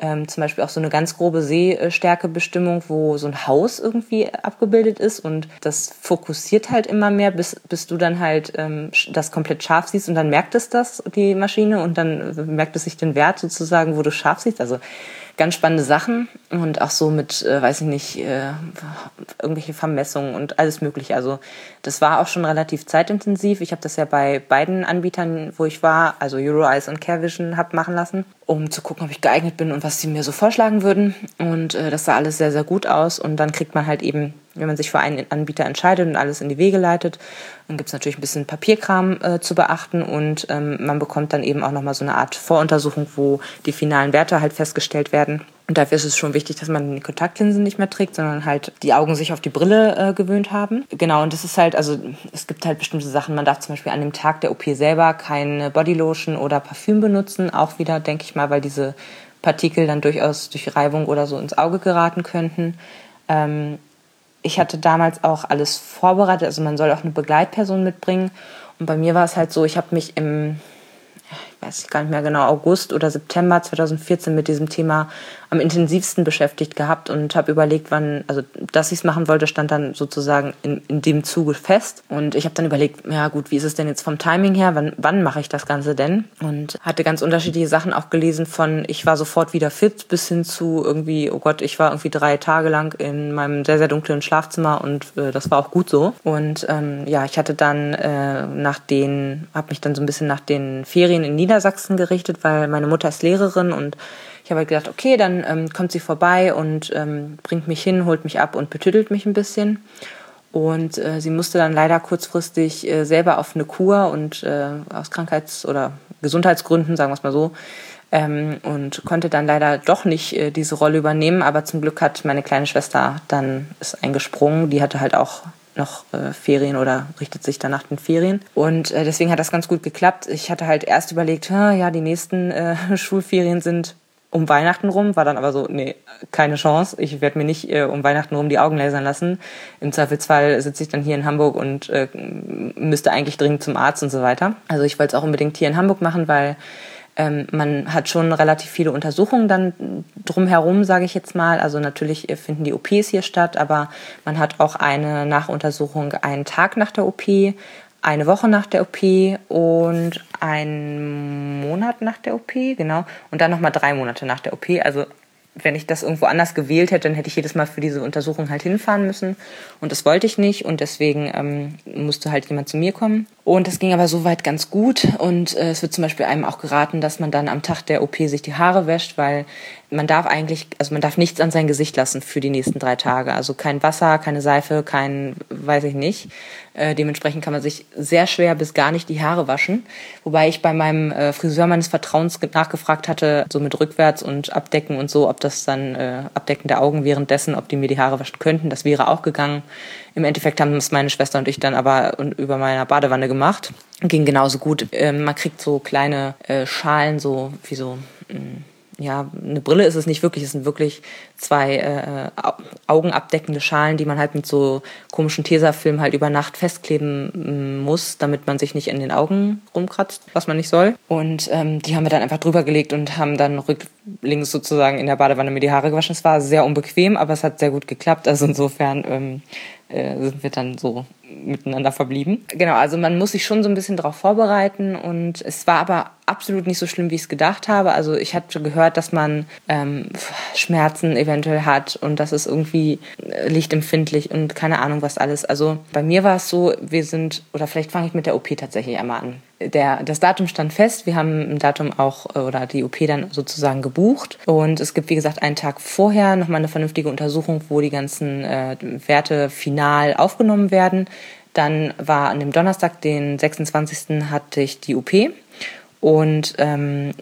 Ähm, zum Beispiel auch so eine ganz grobe Sehstärkebestimmung, wo so ein Haus irgendwie abgebildet ist und das fokussiert halt immer mehr, bis, bis du dann halt ähm, das komplett scharf siehst und dann merkt es das, die Maschine, und dann merkt es sich den Wert sozusagen, wo du scharf siehst. Also ganz spannende Sachen und auch so mit, äh, weiß ich nicht, äh, irgendwelche Vermessungen und alles Mögliche. Also das war auch schon relativ zeitintensiv. Ich habe das ja bei beiden Anbietern, wo ich war, also EuroEyes und CareVision, habe machen lassen, um zu gucken, ob ich geeignet bin und was sie mir so vorschlagen würden. Und äh, das sah alles sehr, sehr gut aus. Und dann kriegt man halt eben wenn man sich für einen Anbieter entscheidet und alles in die Wege leitet. Dann gibt es natürlich ein bisschen Papierkram äh, zu beachten und ähm, man bekommt dann eben auch nochmal so eine Art Voruntersuchung, wo die finalen Werte halt festgestellt werden. Und dafür ist es schon wichtig, dass man die Kontaktlinsen nicht mehr trägt, sondern halt die Augen sich auf die Brille äh, gewöhnt haben. Genau, und das ist halt, also es gibt halt bestimmte Sachen. Man darf zum Beispiel an dem Tag der OP selber keine Bodylotion oder Parfüm benutzen. Auch wieder, denke ich mal, weil diese Partikel dann durchaus durch Reibung oder so ins Auge geraten könnten. Ähm, ich hatte damals auch alles vorbereitet, also man soll auch eine Begleitperson mitbringen. Und bei mir war es halt so, ich habe mich im ich weiß gar nicht mehr genau, August oder September 2014 mit diesem Thema am intensivsten beschäftigt gehabt und habe überlegt, wann, also dass ich es machen wollte, stand dann sozusagen in, in dem Zuge fest. Und ich habe dann überlegt, ja gut, wie ist es denn jetzt vom Timing her, wann, wann mache ich das Ganze denn? Und hatte ganz unterschiedliche Sachen auch gelesen von, ich war sofort wieder fit, bis hin zu irgendwie, oh Gott, ich war irgendwie drei Tage lang in meinem sehr, sehr dunklen Schlafzimmer und äh, das war auch gut so. Und ähm, ja, ich hatte dann äh, nach den, habe mich dann so ein bisschen nach den Ferien in Niedersachsen gerichtet, weil meine Mutter ist Lehrerin und ich habe halt gedacht, okay, dann ähm, kommt sie vorbei und ähm, bringt mich hin, holt mich ab und betüttelt mich ein bisschen. Und äh, sie musste dann leider kurzfristig äh, selber auf eine Kur und äh, aus Krankheits- oder Gesundheitsgründen, sagen wir es mal so, ähm, und konnte dann leider doch nicht äh, diese Rolle übernehmen. Aber zum Glück hat meine kleine Schwester dann ist eingesprungen. Die hatte halt auch noch äh, Ferien oder richtet sich dann nach den Ferien. Und äh, deswegen hat das ganz gut geklappt. Ich hatte halt erst überlegt, ja, die nächsten äh, Schulferien sind um Weihnachten rum, war dann aber so, nee, keine Chance. Ich werde mir nicht äh, um Weihnachten rum die Augen lasern lassen. Im Zweifelsfall sitze ich dann hier in Hamburg und äh, müsste eigentlich dringend zum Arzt und so weiter. Also ich wollte es auch unbedingt hier in Hamburg machen, weil ähm, man hat schon relativ viele Untersuchungen dann drumherum, sage ich jetzt mal. Also natürlich finden die OPs hier statt, aber man hat auch eine Nachuntersuchung einen Tag nach der OP, eine Woche nach der OP und einen Monat nach der OP, genau. Und dann nochmal drei Monate nach der OP. Also wenn ich das irgendwo anders gewählt hätte, dann hätte ich jedes Mal für diese Untersuchung halt hinfahren müssen. Und das wollte ich nicht. Und deswegen ähm, musste halt jemand zu mir kommen. Und das ging aber soweit ganz gut. Und äh, es wird zum Beispiel einem auch geraten, dass man dann am Tag der OP sich die Haare wäscht, weil man darf eigentlich, also man darf nichts an sein Gesicht lassen für die nächsten drei Tage. Also kein Wasser, keine Seife, kein, weiß ich nicht. Äh, dementsprechend kann man sich sehr schwer bis gar nicht die Haare waschen. Wobei ich bei meinem äh, Friseur meines Vertrauens nachgefragt hatte, so mit rückwärts und abdecken und so, ob das dann äh, Abdecken der Augen währenddessen, ob die mir die Haare waschen könnten. Das wäre auch gegangen. Im Endeffekt haben es meine Schwester und ich dann aber über meiner Badewanne gemacht. Ging genauso gut. Ähm, man kriegt so kleine äh, Schalen, so wie so mh, mm, ja, eine Brille ist es nicht wirklich, es sind wirklich zwei äh, augenabdeckende Schalen, die man halt mit so komischen Tesafilm halt über Nacht festkleben mm, muss, damit man sich nicht in den Augen rumkratzt, was man nicht soll. Und ähm, die haben wir dann einfach drüber gelegt und haben dann rücklinks sozusagen in der Badewanne mir die Haare gewaschen. Es war sehr unbequem, aber es hat sehr gut geklappt. Also insofern ähm, äh, sind wir dann so miteinander verblieben. Genau, also man muss sich schon so ein bisschen darauf vorbereiten und es war aber absolut nicht so schlimm, wie ich es gedacht habe. Also ich hatte gehört, dass man ähm, Schmerzen eventuell hat und das ist irgendwie äh, lichtempfindlich und keine Ahnung was alles. Also bei mir war es so, wir sind, oder vielleicht fange ich mit der OP tatsächlich einmal an. Der, das Datum stand fest, wir haben ein Datum auch äh, oder die OP dann sozusagen gebucht und es gibt wie gesagt einen Tag vorher nochmal eine vernünftige Untersuchung, wo die ganzen äh, Werte final aufgenommen werden. Dann war an dem Donnerstag, den 26. hatte ich die OP und ähm,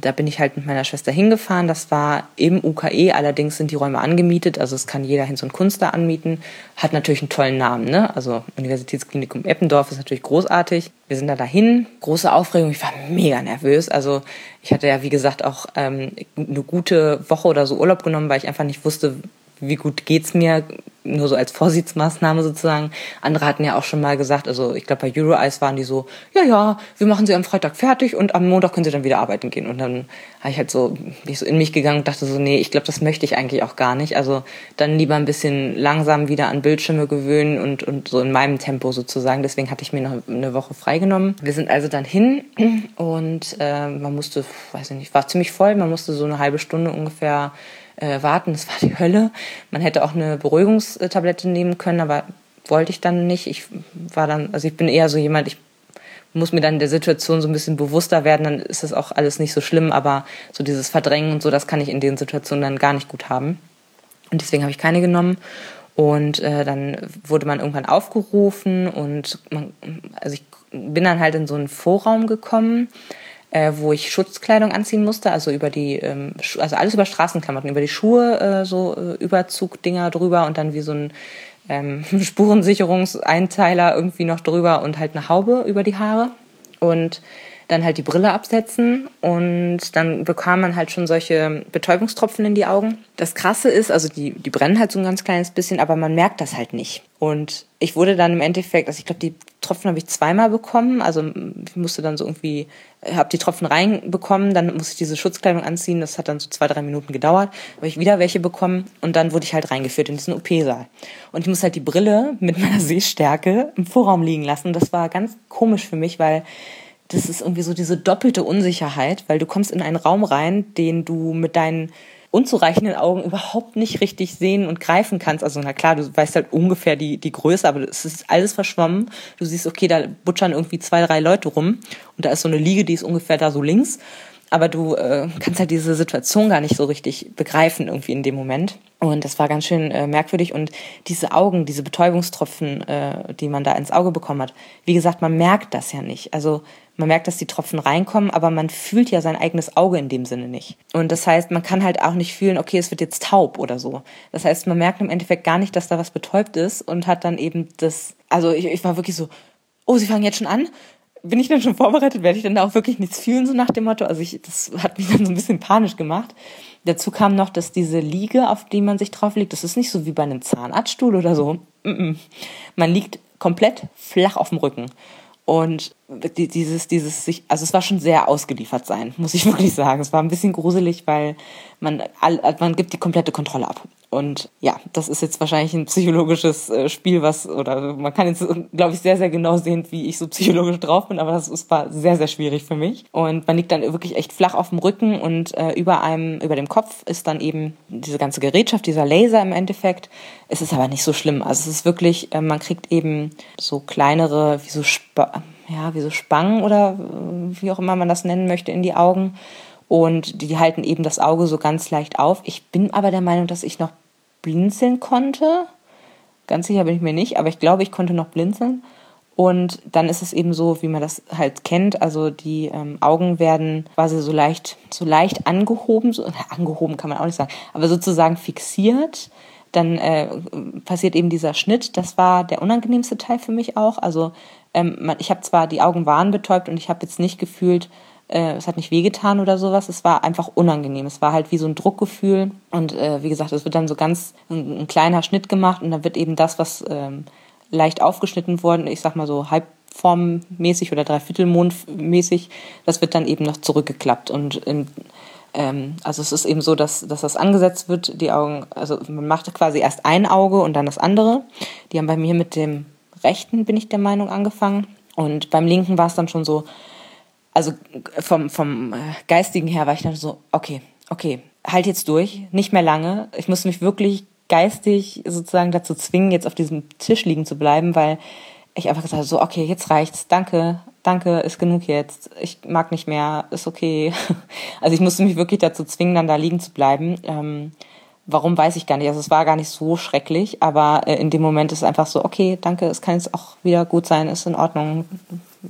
da bin ich halt mit meiner Schwester hingefahren. Das war im UKE, allerdings sind die Räume angemietet, also es kann jeder hin so ein da anmieten. Hat natürlich einen tollen Namen, ne? Also Universitätsklinikum Eppendorf ist natürlich großartig. Wir sind da dahin, große Aufregung, ich war mega nervös. Also ich hatte ja, wie gesagt, auch ähm, eine gute Woche oder so Urlaub genommen, weil ich einfach nicht wusste, wie gut geht's mir, nur so als Vorsichtsmaßnahme sozusagen. Andere hatten ja auch schon mal gesagt, also ich glaube bei Euroeyes waren die so, ja, ja, wir machen sie am Freitag fertig und am Montag können sie dann wieder arbeiten gehen. Und dann habe ich halt so, bin ich so in mich gegangen und dachte so, nee, ich glaube, das möchte ich eigentlich auch gar nicht. Also dann lieber ein bisschen langsam wieder an Bildschirme gewöhnen und, und so in meinem Tempo sozusagen. Deswegen hatte ich mir noch eine Woche freigenommen. Wir sind also dann hin und äh, man musste, weiß ich nicht, war ziemlich voll, man musste so eine halbe Stunde ungefähr äh, warten. Das war die Hölle. Man hätte auch eine Beruhigungstablette nehmen können, aber wollte ich dann nicht. Ich war dann, also ich bin eher so jemand, ich muss mir dann der Situation so ein bisschen bewusster werden, dann ist das auch alles nicht so schlimm, aber so dieses Verdrängen und so, das kann ich in den Situationen dann gar nicht gut haben. Und deswegen habe ich keine genommen. Und äh, dann wurde man irgendwann aufgerufen und man, also ich bin dann halt in so einen Vorraum gekommen äh, wo ich Schutzkleidung anziehen musste, also über die, ähm, also alles über Straßenklamotten, über die Schuhe, äh, so äh, Überzugdinger drüber und dann wie so ein ähm, Spurensicherungseinteiler irgendwie noch drüber und halt eine Haube über die Haare. Und dann halt die Brille absetzen und dann bekam man halt schon solche Betäubungstropfen in die Augen. Das Krasse ist, also die, die brennen halt so ein ganz kleines bisschen, aber man merkt das halt nicht. Und ich wurde dann im Endeffekt, also ich glaube, die Tropfen habe ich zweimal bekommen. Also ich musste dann so irgendwie, habe die Tropfen reinbekommen, dann musste ich diese Schutzkleidung anziehen. Das hat dann so zwei, drei Minuten gedauert. Habe ich wieder welche bekommen und dann wurde ich halt reingeführt in diesen OP-Saal. Und ich musste halt die Brille mit meiner Sehstärke im Vorraum liegen lassen. Das war ganz komisch für mich, weil das ist irgendwie so diese doppelte Unsicherheit, weil du kommst in einen Raum rein, den du mit deinen unzureichenden Augen überhaupt nicht richtig sehen und greifen kannst. Also na klar, du weißt halt ungefähr die, die Größe, aber es ist alles verschwommen. Du siehst, okay, da butschern irgendwie zwei, drei Leute rum und da ist so eine Liege, die ist ungefähr da so links. Aber du äh, kannst halt diese Situation gar nicht so richtig begreifen irgendwie in dem Moment. Und das war ganz schön äh, merkwürdig. Und diese Augen, diese Betäubungstropfen, äh, die man da ins Auge bekommen hat, wie gesagt, man merkt das ja nicht. Also man merkt, dass die Tropfen reinkommen, aber man fühlt ja sein eigenes Auge in dem Sinne nicht. Und das heißt, man kann halt auch nicht fühlen, okay, es wird jetzt taub oder so. Das heißt, man merkt im Endeffekt gar nicht, dass da was betäubt ist und hat dann eben das, also ich, ich war wirklich so, oh, sie fangen jetzt schon an? Bin ich dann schon vorbereitet, werde ich dann auch wirklich nichts fühlen, so nach dem Motto. Also ich, das hat mich dann so ein bisschen panisch gemacht. Dazu kam noch, dass diese Liege, auf die man sich drauf legt, das ist nicht so wie bei einem Zahnarztstuhl oder so. Man liegt komplett flach auf dem Rücken. Und dieses, dieses sich, also es war schon sehr ausgeliefert sein, muss ich wirklich sagen. Es war ein bisschen gruselig, weil man, man gibt die komplette Kontrolle ab. Und ja, das ist jetzt wahrscheinlich ein psychologisches äh, Spiel, was, oder man kann jetzt, glaube ich, sehr, sehr genau sehen, wie ich so psychologisch drauf bin, aber das ist, war sehr, sehr schwierig für mich. Und man liegt dann wirklich echt flach auf dem Rücken und äh, über einem, über dem Kopf ist dann eben diese ganze Gerätschaft, dieser Laser im Endeffekt. Es ist aber nicht so schlimm. Also es ist wirklich, äh, man kriegt eben so kleinere, wie so, Sp ja, wie so Spangen oder äh, wie auch immer man das nennen möchte, in die Augen und die halten eben das Auge so ganz leicht auf. Ich bin aber der Meinung, dass ich noch blinzeln konnte. Ganz sicher bin ich mir nicht, aber ich glaube, ich konnte noch blinzeln. Und dann ist es eben so, wie man das halt kennt. Also die ähm, Augen werden quasi so leicht, so leicht angehoben, so, angehoben kann man auch nicht sagen, aber sozusagen fixiert. Dann äh, passiert eben dieser Schnitt. Das war der unangenehmste Teil für mich auch. Also ähm, ich habe zwar die Augen waren betäubt und ich habe jetzt nicht gefühlt, äh, es hat nicht wehgetan oder sowas. Es war einfach unangenehm. Es war halt wie so ein Druckgefühl. Und äh, wie gesagt, es wird dann so ganz ein, ein, kleiner Schnitt gemacht und dann wird eben das, was ähm, leicht aufgeschnitten worden, ich sag mal so halbformmäßig oder dreiviertelmondmäßig, das wird dann eben noch zurückgeklappt. Und in, ähm, also es ist eben so, dass, dass das angesetzt wird, die Augen, also man macht quasi erst ein Auge und dann das andere. Die haben bei mir mit dem rechten, bin ich der Meinung, angefangen. Und beim linken war es dann schon so, also vom, vom äh, geistigen her war ich dann so, okay, okay, halt jetzt durch, nicht mehr lange. Ich muss mich wirklich geistig sozusagen dazu zwingen, jetzt auf diesem Tisch liegen zu bleiben, weil ich einfach gesagt habe, so, okay, jetzt reicht's, danke, danke, ist genug jetzt, ich mag nicht mehr, ist okay. Also ich musste mich wirklich dazu zwingen, dann da liegen zu bleiben. Ähm, warum weiß ich gar nicht. Also es war gar nicht so schrecklich, aber äh, in dem Moment ist es einfach so, okay, danke, es kann jetzt auch wieder gut sein, ist in Ordnung,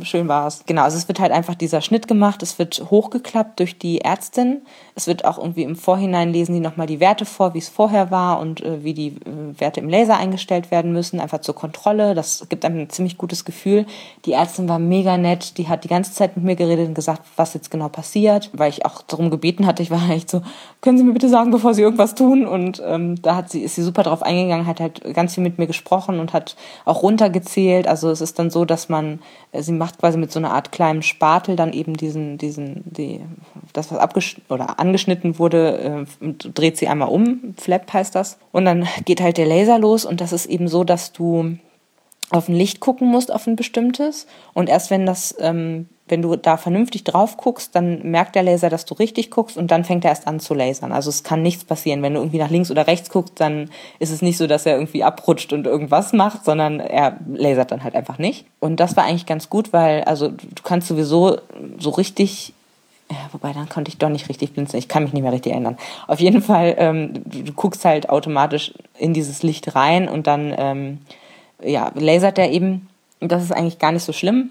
schön war es. Genau, also es wird halt einfach dieser Schnitt gemacht, es wird hochgeklappt durch die Ärztin. Es wird auch irgendwie im Vorhinein lesen die nochmal die Werte vor, wie es vorher war und äh, wie die äh, Werte im Laser eingestellt werden müssen, einfach zur Kontrolle. Das gibt einem ein ziemlich gutes Gefühl. Die Ärztin war mega nett, die hat die ganze Zeit mit mir geredet und gesagt, was jetzt genau passiert, weil ich auch darum gebeten hatte. Ich war echt so, können Sie mir bitte sagen, bevor Sie irgendwas tun? Und ähm, da hat sie, ist sie super drauf eingegangen, hat halt ganz viel mit mir gesprochen und hat auch runtergezählt. Also es ist dann so, dass man, äh, sie macht quasi mit so einer Art kleinen Spatel dann eben diesen, diesen, die, das, was abgeschnitten oder angeschnitten wurde, äh, dreht sie einmal um, Flap heißt das. Und dann geht halt der Laser los und das ist eben so, dass du auf ein Licht gucken musst, auf ein bestimmtes. Und erst wenn das ähm, wenn du da vernünftig drauf guckst, dann merkt der Laser, dass du richtig guckst und dann fängt er erst an zu lasern. Also es kann nichts passieren. Wenn du irgendwie nach links oder rechts guckst, dann ist es nicht so, dass er irgendwie abrutscht und irgendwas macht, sondern er lasert dann halt einfach nicht. Und das war eigentlich ganz gut, weil also du kannst sowieso so richtig ja, wobei dann konnte ich doch nicht richtig blinzeln. Ich kann mich nicht mehr richtig erinnern. Auf jeden Fall, ähm, du, du, guckst halt automatisch in dieses Licht rein und dann ähm, ja, lasert er eben. Das ist eigentlich gar nicht so schlimm.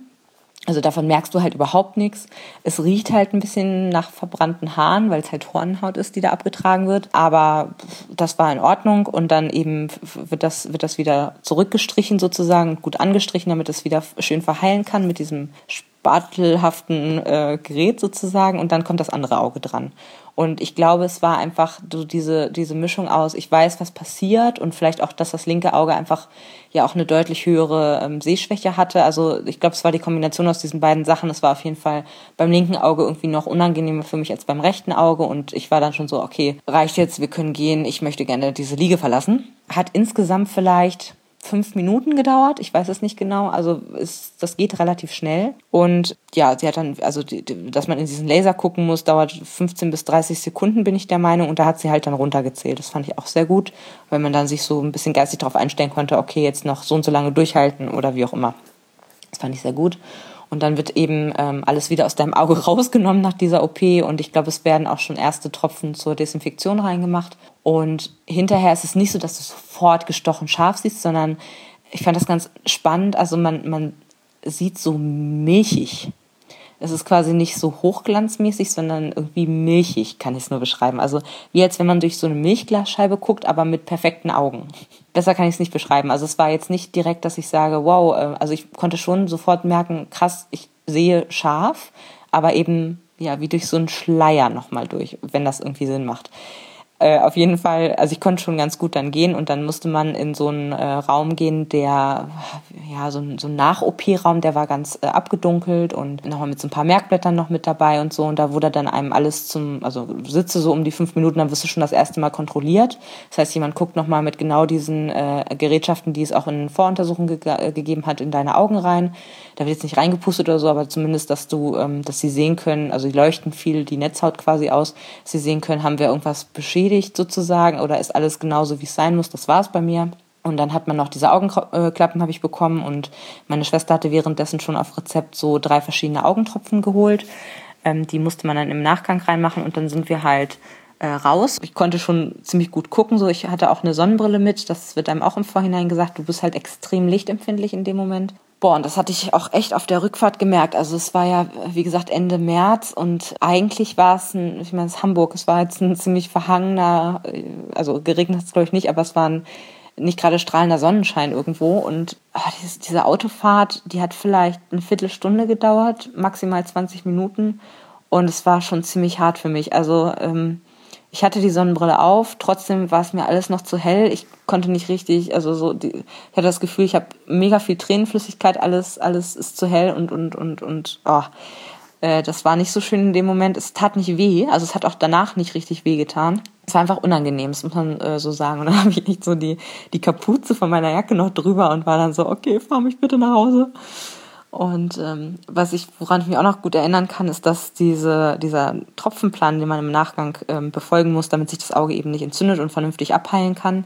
Also davon merkst du halt überhaupt nichts. Es riecht halt ein bisschen nach verbrannten Haaren, weil es halt Hornhaut ist, die da abgetragen wird. Aber das war in Ordnung und dann eben wird das, wird das wieder zurückgestrichen sozusagen, gut angestrichen, damit es wieder schön verheilen kann mit diesem spatelhaften äh, Gerät sozusagen und dann kommt das andere Auge dran. Und ich glaube, es war einfach so diese, diese Mischung aus, ich weiß, was passiert und vielleicht auch, dass das linke Auge einfach ja auch eine deutlich höhere ähm, Sehschwäche hatte. Also ich glaube, es war die Kombination aus diesen beiden Sachen. Es war auf jeden Fall beim linken Auge irgendwie noch unangenehmer für mich als beim rechten Auge und ich war dann schon so, okay, reicht jetzt, wir können gehen, ich möchte gerne diese Liege verlassen. Hat insgesamt vielleicht fünf Minuten gedauert. Ich weiß es nicht genau. Also ist, das geht relativ schnell. Und ja, sie hat dann, also die, dass man in diesen Laser gucken muss, dauert 15 bis 30 Sekunden, bin ich der Meinung. Und da hat sie halt dann runtergezählt. Das fand ich auch sehr gut, weil man dann sich so ein bisschen geistig darauf einstellen konnte, okay, jetzt noch so und so lange durchhalten oder wie auch immer. Das fand ich sehr gut. Und dann wird eben ähm, alles wieder aus deinem Auge rausgenommen nach dieser OP. Und ich glaube, es werden auch schon erste Tropfen zur Desinfektion reingemacht. Und hinterher ist es nicht so, dass du sofort gestochen scharf siehst, sondern ich fand das ganz spannend. Also man, man sieht so milchig. Es ist quasi nicht so hochglanzmäßig, sondern irgendwie milchig, kann ich es nur beschreiben. Also wie als wenn man durch so eine Milchglasscheibe guckt, aber mit perfekten Augen. Besser kann ich es nicht beschreiben. Also es war jetzt nicht direkt, dass ich sage, wow, äh, also ich konnte schon sofort merken, krass, ich sehe scharf, aber eben ja wie durch so einen Schleier nochmal durch, wenn das irgendwie Sinn macht. Äh, auf jeden Fall, also ich konnte schon ganz gut dann gehen und dann musste man in so einen äh, Raum gehen, der, ja, so ein, so ein Nach-OP-Raum, der war ganz äh, abgedunkelt und nochmal mit so ein paar Merkblättern noch mit dabei und so und da wurde dann einem alles zum, also sitze so um die fünf Minuten, dann wirst du schon das erste Mal kontrolliert. Das heißt, jemand guckt nochmal mit genau diesen äh, Gerätschaften, die es auch in Voruntersuchungen ge äh, gegeben hat, in deine Augen rein. Da wird jetzt nicht reingepustet oder so, aber zumindest, dass du, ähm, dass sie sehen können, also die leuchten viel die Netzhaut quasi aus, dass sie sehen können, haben wir irgendwas beschädigt erledigt sozusagen oder ist alles genauso, wie es sein muss. Das war es bei mir. Und dann hat man noch diese Augenklappen habe ich bekommen und meine Schwester hatte währenddessen schon auf Rezept so drei verschiedene Augentropfen geholt. Ähm, die musste man dann im Nachgang reinmachen und dann sind wir halt äh, raus. Ich konnte schon ziemlich gut gucken, so ich hatte auch eine Sonnenbrille mit. Das wird einem auch im Vorhinein gesagt. Du bist halt extrem lichtempfindlich in dem Moment. Boah, und das hatte ich auch echt auf der Rückfahrt gemerkt. Also es war ja, wie gesagt, Ende März und eigentlich war es ein, ich meine, es ist Hamburg, es war jetzt ein ziemlich verhangener, also geregnet hat es glaube ich nicht, aber es war ein nicht gerade strahlender Sonnenschein irgendwo. Und ach, dieses, diese Autofahrt, die hat vielleicht eine Viertelstunde gedauert, maximal 20 Minuten. Und es war schon ziemlich hart für mich. Also ähm, ich hatte die Sonnenbrille auf, trotzdem war es mir alles noch zu hell. Ich konnte nicht richtig, also so, die, ich hatte das Gefühl, ich habe mega viel Tränenflüssigkeit, alles, alles ist zu hell und und und und. Oh, äh, das war nicht so schön in dem Moment. Es tat nicht weh, also es hat auch danach nicht richtig weh getan. Es war einfach unangenehm, das muss man äh, so sagen. Und dann habe ich echt so die die Kapuze von meiner Jacke noch drüber und war dann so, okay, fahr mich bitte nach Hause. Und ähm, was ich, woran ich mich auch noch gut erinnern kann, ist, dass diese, dieser Tropfenplan, den man im Nachgang ähm, befolgen muss, damit sich das Auge eben nicht entzündet und vernünftig abheilen kann,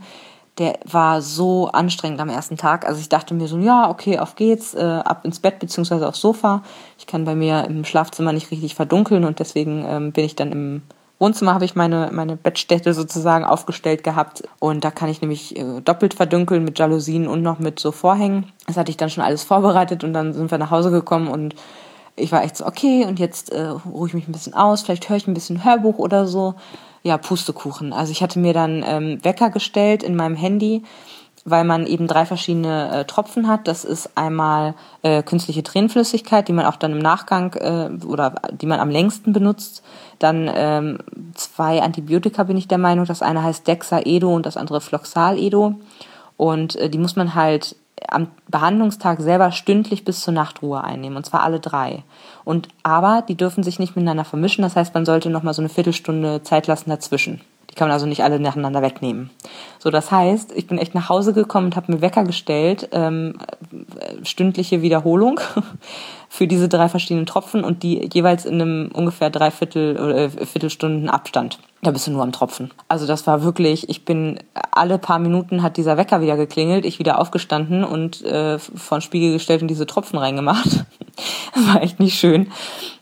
der war so anstrengend am ersten Tag. Also ich dachte mir so, ja, okay, auf geht's, äh, ab ins Bett beziehungsweise aufs Sofa. Ich kann bei mir im Schlafzimmer nicht richtig verdunkeln und deswegen ähm, bin ich dann im Wohnzimmer habe ich meine, meine Bettstätte sozusagen aufgestellt gehabt. Und da kann ich nämlich äh, doppelt verdunkeln mit Jalousien und noch mit so Vorhängen. Das hatte ich dann schon alles vorbereitet und dann sind wir nach Hause gekommen und ich war echt so, okay, und jetzt äh, ruhe ich mich ein bisschen aus, vielleicht höre ich ein bisschen Hörbuch oder so. Ja, Pustekuchen. Also ich hatte mir dann ähm, Wecker gestellt in meinem Handy weil man eben drei verschiedene äh, Tropfen hat. Das ist einmal äh, künstliche Tränenflüssigkeit, die man auch dann im Nachgang äh, oder die man am längsten benutzt. Dann ähm, zwei Antibiotika bin ich der Meinung. Das eine heißt Dexa-Edo und das andere Floxal-Edo. Und äh, die muss man halt am Behandlungstag selber stündlich bis zur Nachtruhe einnehmen, und zwar alle drei. Und aber die dürfen sich nicht miteinander vermischen, das heißt, man sollte noch mal so eine Viertelstunde Zeit lassen dazwischen. Die kann man also nicht alle nacheinander wegnehmen. So, das heißt, ich bin echt nach Hause gekommen und habe mir Wecker gestellt, ähm, stündliche Wiederholung für diese drei verschiedenen Tropfen und die jeweils in einem ungefähr dreiviertel oder äh, Viertelstunden Abstand. Da bist du nur am Tropfen. Also das war wirklich, ich bin alle paar Minuten hat dieser Wecker wieder geklingelt, ich wieder aufgestanden und äh, vor den Spiegel gestellt und diese Tropfen reingemacht. war echt nicht schön.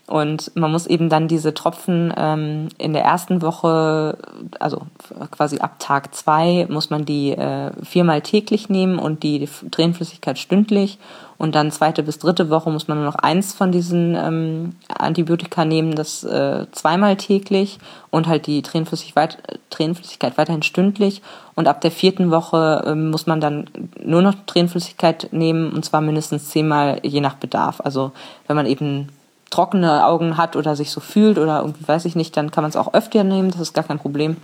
Und man muss eben dann diese Tropfen ähm, in der ersten Woche, also quasi ab Tag zwei, muss man die äh, viermal täglich nehmen und die Tränenflüssigkeit stündlich. Und dann zweite bis dritte Woche muss man nur noch eins von diesen ähm, Antibiotika nehmen, das äh, zweimal täglich und halt die Tränenflüssigkeit, Tränenflüssigkeit weiterhin stündlich. Und ab der vierten Woche äh, muss man dann nur noch Tränenflüssigkeit nehmen und zwar mindestens zehnmal je nach Bedarf. Also wenn man eben trockene Augen hat oder sich so fühlt oder irgendwie weiß ich nicht, dann kann man es auch öfter nehmen, das ist gar kein Problem,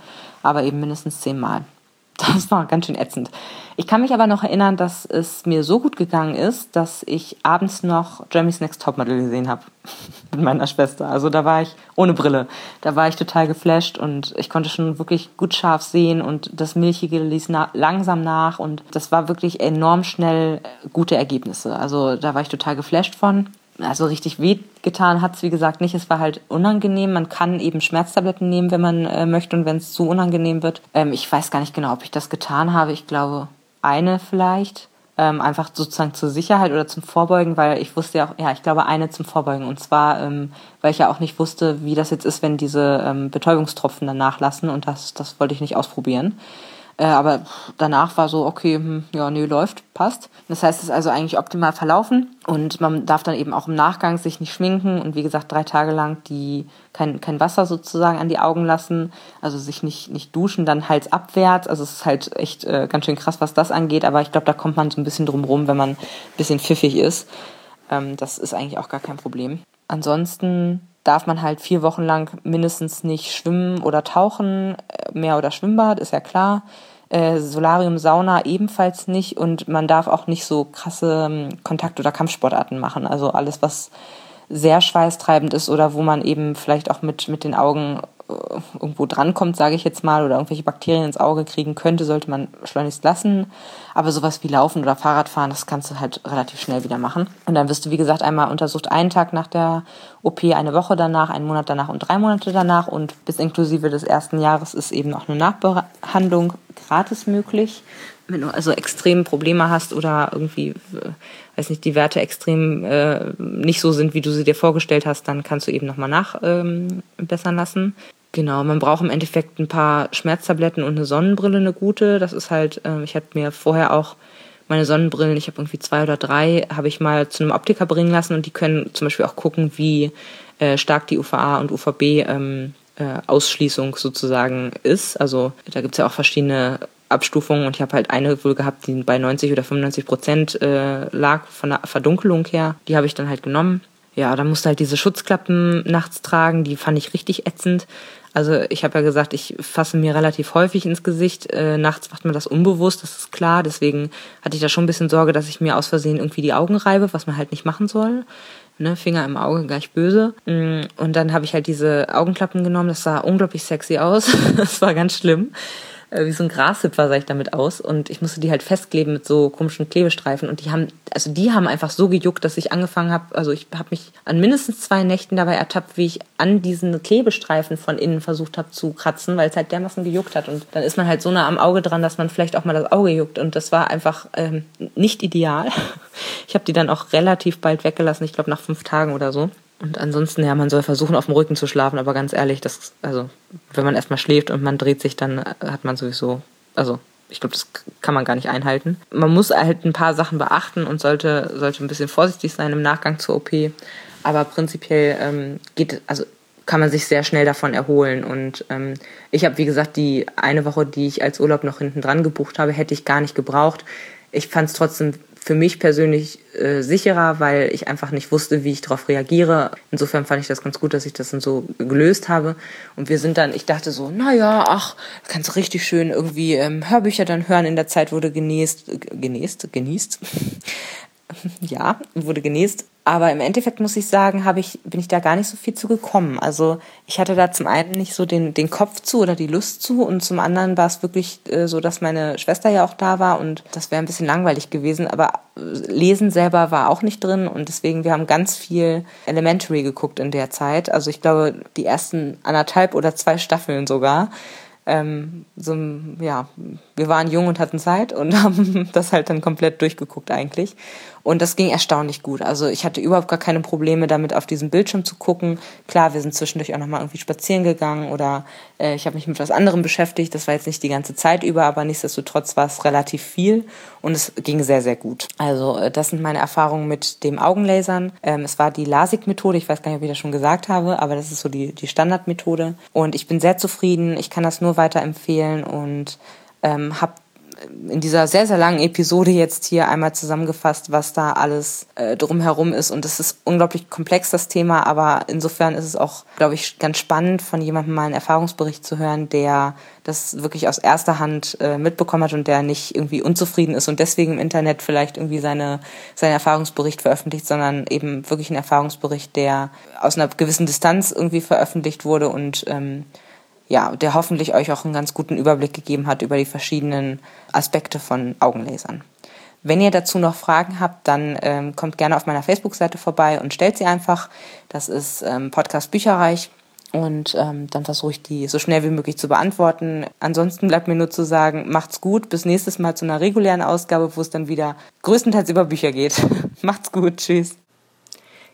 aber eben mindestens zehnmal. Das war ganz schön ätzend. Ich kann mich aber noch erinnern, dass es mir so gut gegangen ist, dass ich abends noch Jeremy's Next Topmodel gesehen habe mit meiner Schwester. Also da war ich ohne Brille. Da war ich total geflasht und ich konnte schon wirklich gut scharf sehen und das Milchige ließ na langsam nach und das war wirklich enorm schnell gute Ergebnisse. Also da war ich total geflasht von also richtig weh getan hat es, wie gesagt, nicht. Es war halt unangenehm. Man kann eben Schmerztabletten nehmen, wenn man äh, möchte und wenn es zu unangenehm wird. Ähm, ich weiß gar nicht genau, ob ich das getan habe. Ich glaube, eine vielleicht. Ähm, einfach sozusagen zur Sicherheit oder zum Vorbeugen, weil ich wusste ja auch, ja, ich glaube eine zum Vorbeugen. Und zwar, ähm, weil ich ja auch nicht wusste, wie das jetzt ist, wenn diese ähm, Betäubungstropfen dann nachlassen und das, das wollte ich nicht ausprobieren. Äh, aber danach war so, okay, hm, ja, nee, läuft, passt. Das heißt, es ist also eigentlich optimal verlaufen und man darf dann eben auch im Nachgang sich nicht schminken und wie gesagt, drei Tage lang die kein, kein Wasser sozusagen an die Augen lassen, also sich nicht, nicht duschen, dann Hals abwärts. Also es ist halt echt äh, ganz schön krass, was das angeht, aber ich glaube, da kommt man so ein bisschen drum rum, wenn man ein bisschen pfiffig ist. Ähm, das ist eigentlich auch gar kein Problem. Ansonsten darf man halt vier Wochen lang mindestens nicht schwimmen oder tauchen, äh, Meer oder Schwimmbad, ist ja klar. Äh, Solarium, Sauna ebenfalls nicht und man darf auch nicht so krasse ähm, Kontakt- oder Kampfsportarten machen. Also alles, was sehr schweißtreibend ist oder wo man eben vielleicht auch mit, mit den Augen irgendwo drankommt, sage ich jetzt mal, oder irgendwelche Bakterien ins Auge kriegen könnte, sollte man schleunigst lassen. Aber sowas wie Laufen oder Fahrradfahren, das kannst du halt relativ schnell wieder machen. Und dann wirst du, wie gesagt, einmal untersucht, einen Tag nach der OP, eine Woche danach, einen Monat danach und drei Monate danach. Und bis inklusive des ersten Jahres ist eben auch eine Nachbehandlung gratis möglich. Wenn du also extreme Probleme hast oder irgendwie, äh, weiß nicht, die Werte extrem äh, nicht so sind, wie du sie dir vorgestellt hast, dann kannst du eben nochmal nachbessern ähm, lassen. Genau, man braucht im Endeffekt ein paar Schmerztabletten und eine Sonnenbrille, eine gute. Das ist halt, äh, ich hatte mir vorher auch meine Sonnenbrillen, ich habe irgendwie zwei oder drei, habe ich mal zu einem Optiker bringen lassen und die können zum Beispiel auch gucken, wie äh, stark die UVA und UVB ähm, äh, Ausschließung sozusagen ist. Also da gibt's ja auch verschiedene Abstufungen und ich habe halt eine wohl gehabt, die bei 90 oder 95 Prozent äh, lag von der Verdunkelung her. Die habe ich dann halt genommen. Ja, da musste halt diese Schutzklappen nachts tragen, die fand ich richtig ätzend. Also ich habe ja gesagt, ich fasse mir relativ häufig ins Gesicht. Äh, nachts macht man das unbewusst, das ist klar. Deswegen hatte ich da schon ein bisschen Sorge, dass ich mir aus Versehen irgendwie die Augen reibe, was man halt nicht machen soll. Ne, Finger im Auge gleich böse. Mm, und dann habe ich halt diese Augenklappen genommen. Das sah unglaublich sexy aus. das war ganz schlimm. Äh, wie so ein Grashüpfer sah ich damit aus und ich musste die halt festkleben mit so komischen Klebestreifen und die haben, also die haben einfach so gejuckt, dass ich angefangen habe, also ich habe mich an mindestens zwei Nächten dabei ertappt, wie ich an diesen Klebestreifen von innen versucht habe zu kratzen, weil es halt dermaßen gejuckt hat und dann ist man halt so nah am Auge dran, dass man vielleicht auch mal das Auge juckt und das war einfach ähm, nicht ideal. Ich habe die dann auch relativ bald weggelassen, ich glaube nach fünf Tagen oder so. Und ansonsten, ja, man soll versuchen, auf dem Rücken zu schlafen, aber ganz ehrlich, das, also, wenn man erstmal schläft und man dreht sich, dann hat man sowieso, also, ich glaube, das kann man gar nicht einhalten. Man muss halt ein paar Sachen beachten und sollte, sollte ein bisschen vorsichtig sein im Nachgang zur OP. Aber prinzipiell ähm, geht, also kann man sich sehr schnell davon erholen. Und ähm, ich habe, wie gesagt, die eine Woche, die ich als Urlaub noch hinten dran gebucht habe, hätte ich gar nicht gebraucht. Ich fand es trotzdem für mich persönlich äh, sicherer, weil ich einfach nicht wusste, wie ich darauf reagiere. Insofern fand ich das ganz gut, dass ich das dann so gelöst habe. Und wir sind dann, ich dachte so, naja, ach, kannst richtig schön irgendwie ähm, Hörbücher dann hören in der Zeit, wurde genießt, genießt, genießt. Ja, wurde genießt. Aber im Endeffekt muss ich sagen, habe ich, bin ich da gar nicht so viel zu gekommen. Also ich hatte da zum einen nicht so den, den Kopf zu oder die Lust zu und zum anderen war es wirklich äh, so, dass meine Schwester ja auch da war und das wäre ein bisschen langweilig gewesen. Aber äh, Lesen selber war auch nicht drin und deswegen, wir haben ganz viel Elementary geguckt in der Zeit. Also ich glaube, die ersten anderthalb oder zwei Staffeln sogar ähm, so, ja, wir waren jung und hatten Zeit und haben das halt dann komplett durchgeguckt eigentlich. Und das ging erstaunlich gut. Also ich hatte überhaupt gar keine Probleme damit, auf diesem Bildschirm zu gucken. Klar, wir sind zwischendurch auch nochmal irgendwie spazieren gegangen oder äh, ich habe mich mit was anderem beschäftigt. Das war jetzt nicht die ganze Zeit über, aber nichtsdestotrotz war es relativ viel und es ging sehr, sehr gut. Also äh, das sind meine Erfahrungen mit dem Augenlasern. Ähm, es war die LASIK-Methode. Ich weiß gar nicht, ob ich das schon gesagt habe, aber das ist so die, die Standardmethode. Und ich bin sehr zufrieden. Ich kann das nur weiterempfehlen und ähm, habe in dieser sehr, sehr langen Episode jetzt hier einmal zusammengefasst, was da alles äh, drumherum ist. Und es ist unglaublich komplex, das Thema, aber insofern ist es auch, glaube ich, ganz spannend, von jemandem mal einen Erfahrungsbericht zu hören, der das wirklich aus erster Hand äh, mitbekommen hat und der nicht irgendwie unzufrieden ist und deswegen im Internet vielleicht irgendwie seine, seinen Erfahrungsbericht veröffentlicht, sondern eben wirklich ein Erfahrungsbericht, der aus einer gewissen Distanz irgendwie veröffentlicht wurde und ähm, ja, der hoffentlich euch auch einen ganz guten Überblick gegeben hat über die verschiedenen Aspekte von Augenlasern. Wenn ihr dazu noch Fragen habt, dann ähm, kommt gerne auf meiner Facebook-Seite vorbei und stellt sie einfach. Das ist ähm, Podcast Bücherreich. Und ähm, dann versuche ich die so schnell wie möglich zu beantworten. Ansonsten bleibt mir nur zu sagen, macht's gut. Bis nächstes Mal zu einer regulären Ausgabe, wo es dann wieder größtenteils über Bücher geht. macht's gut. Tschüss.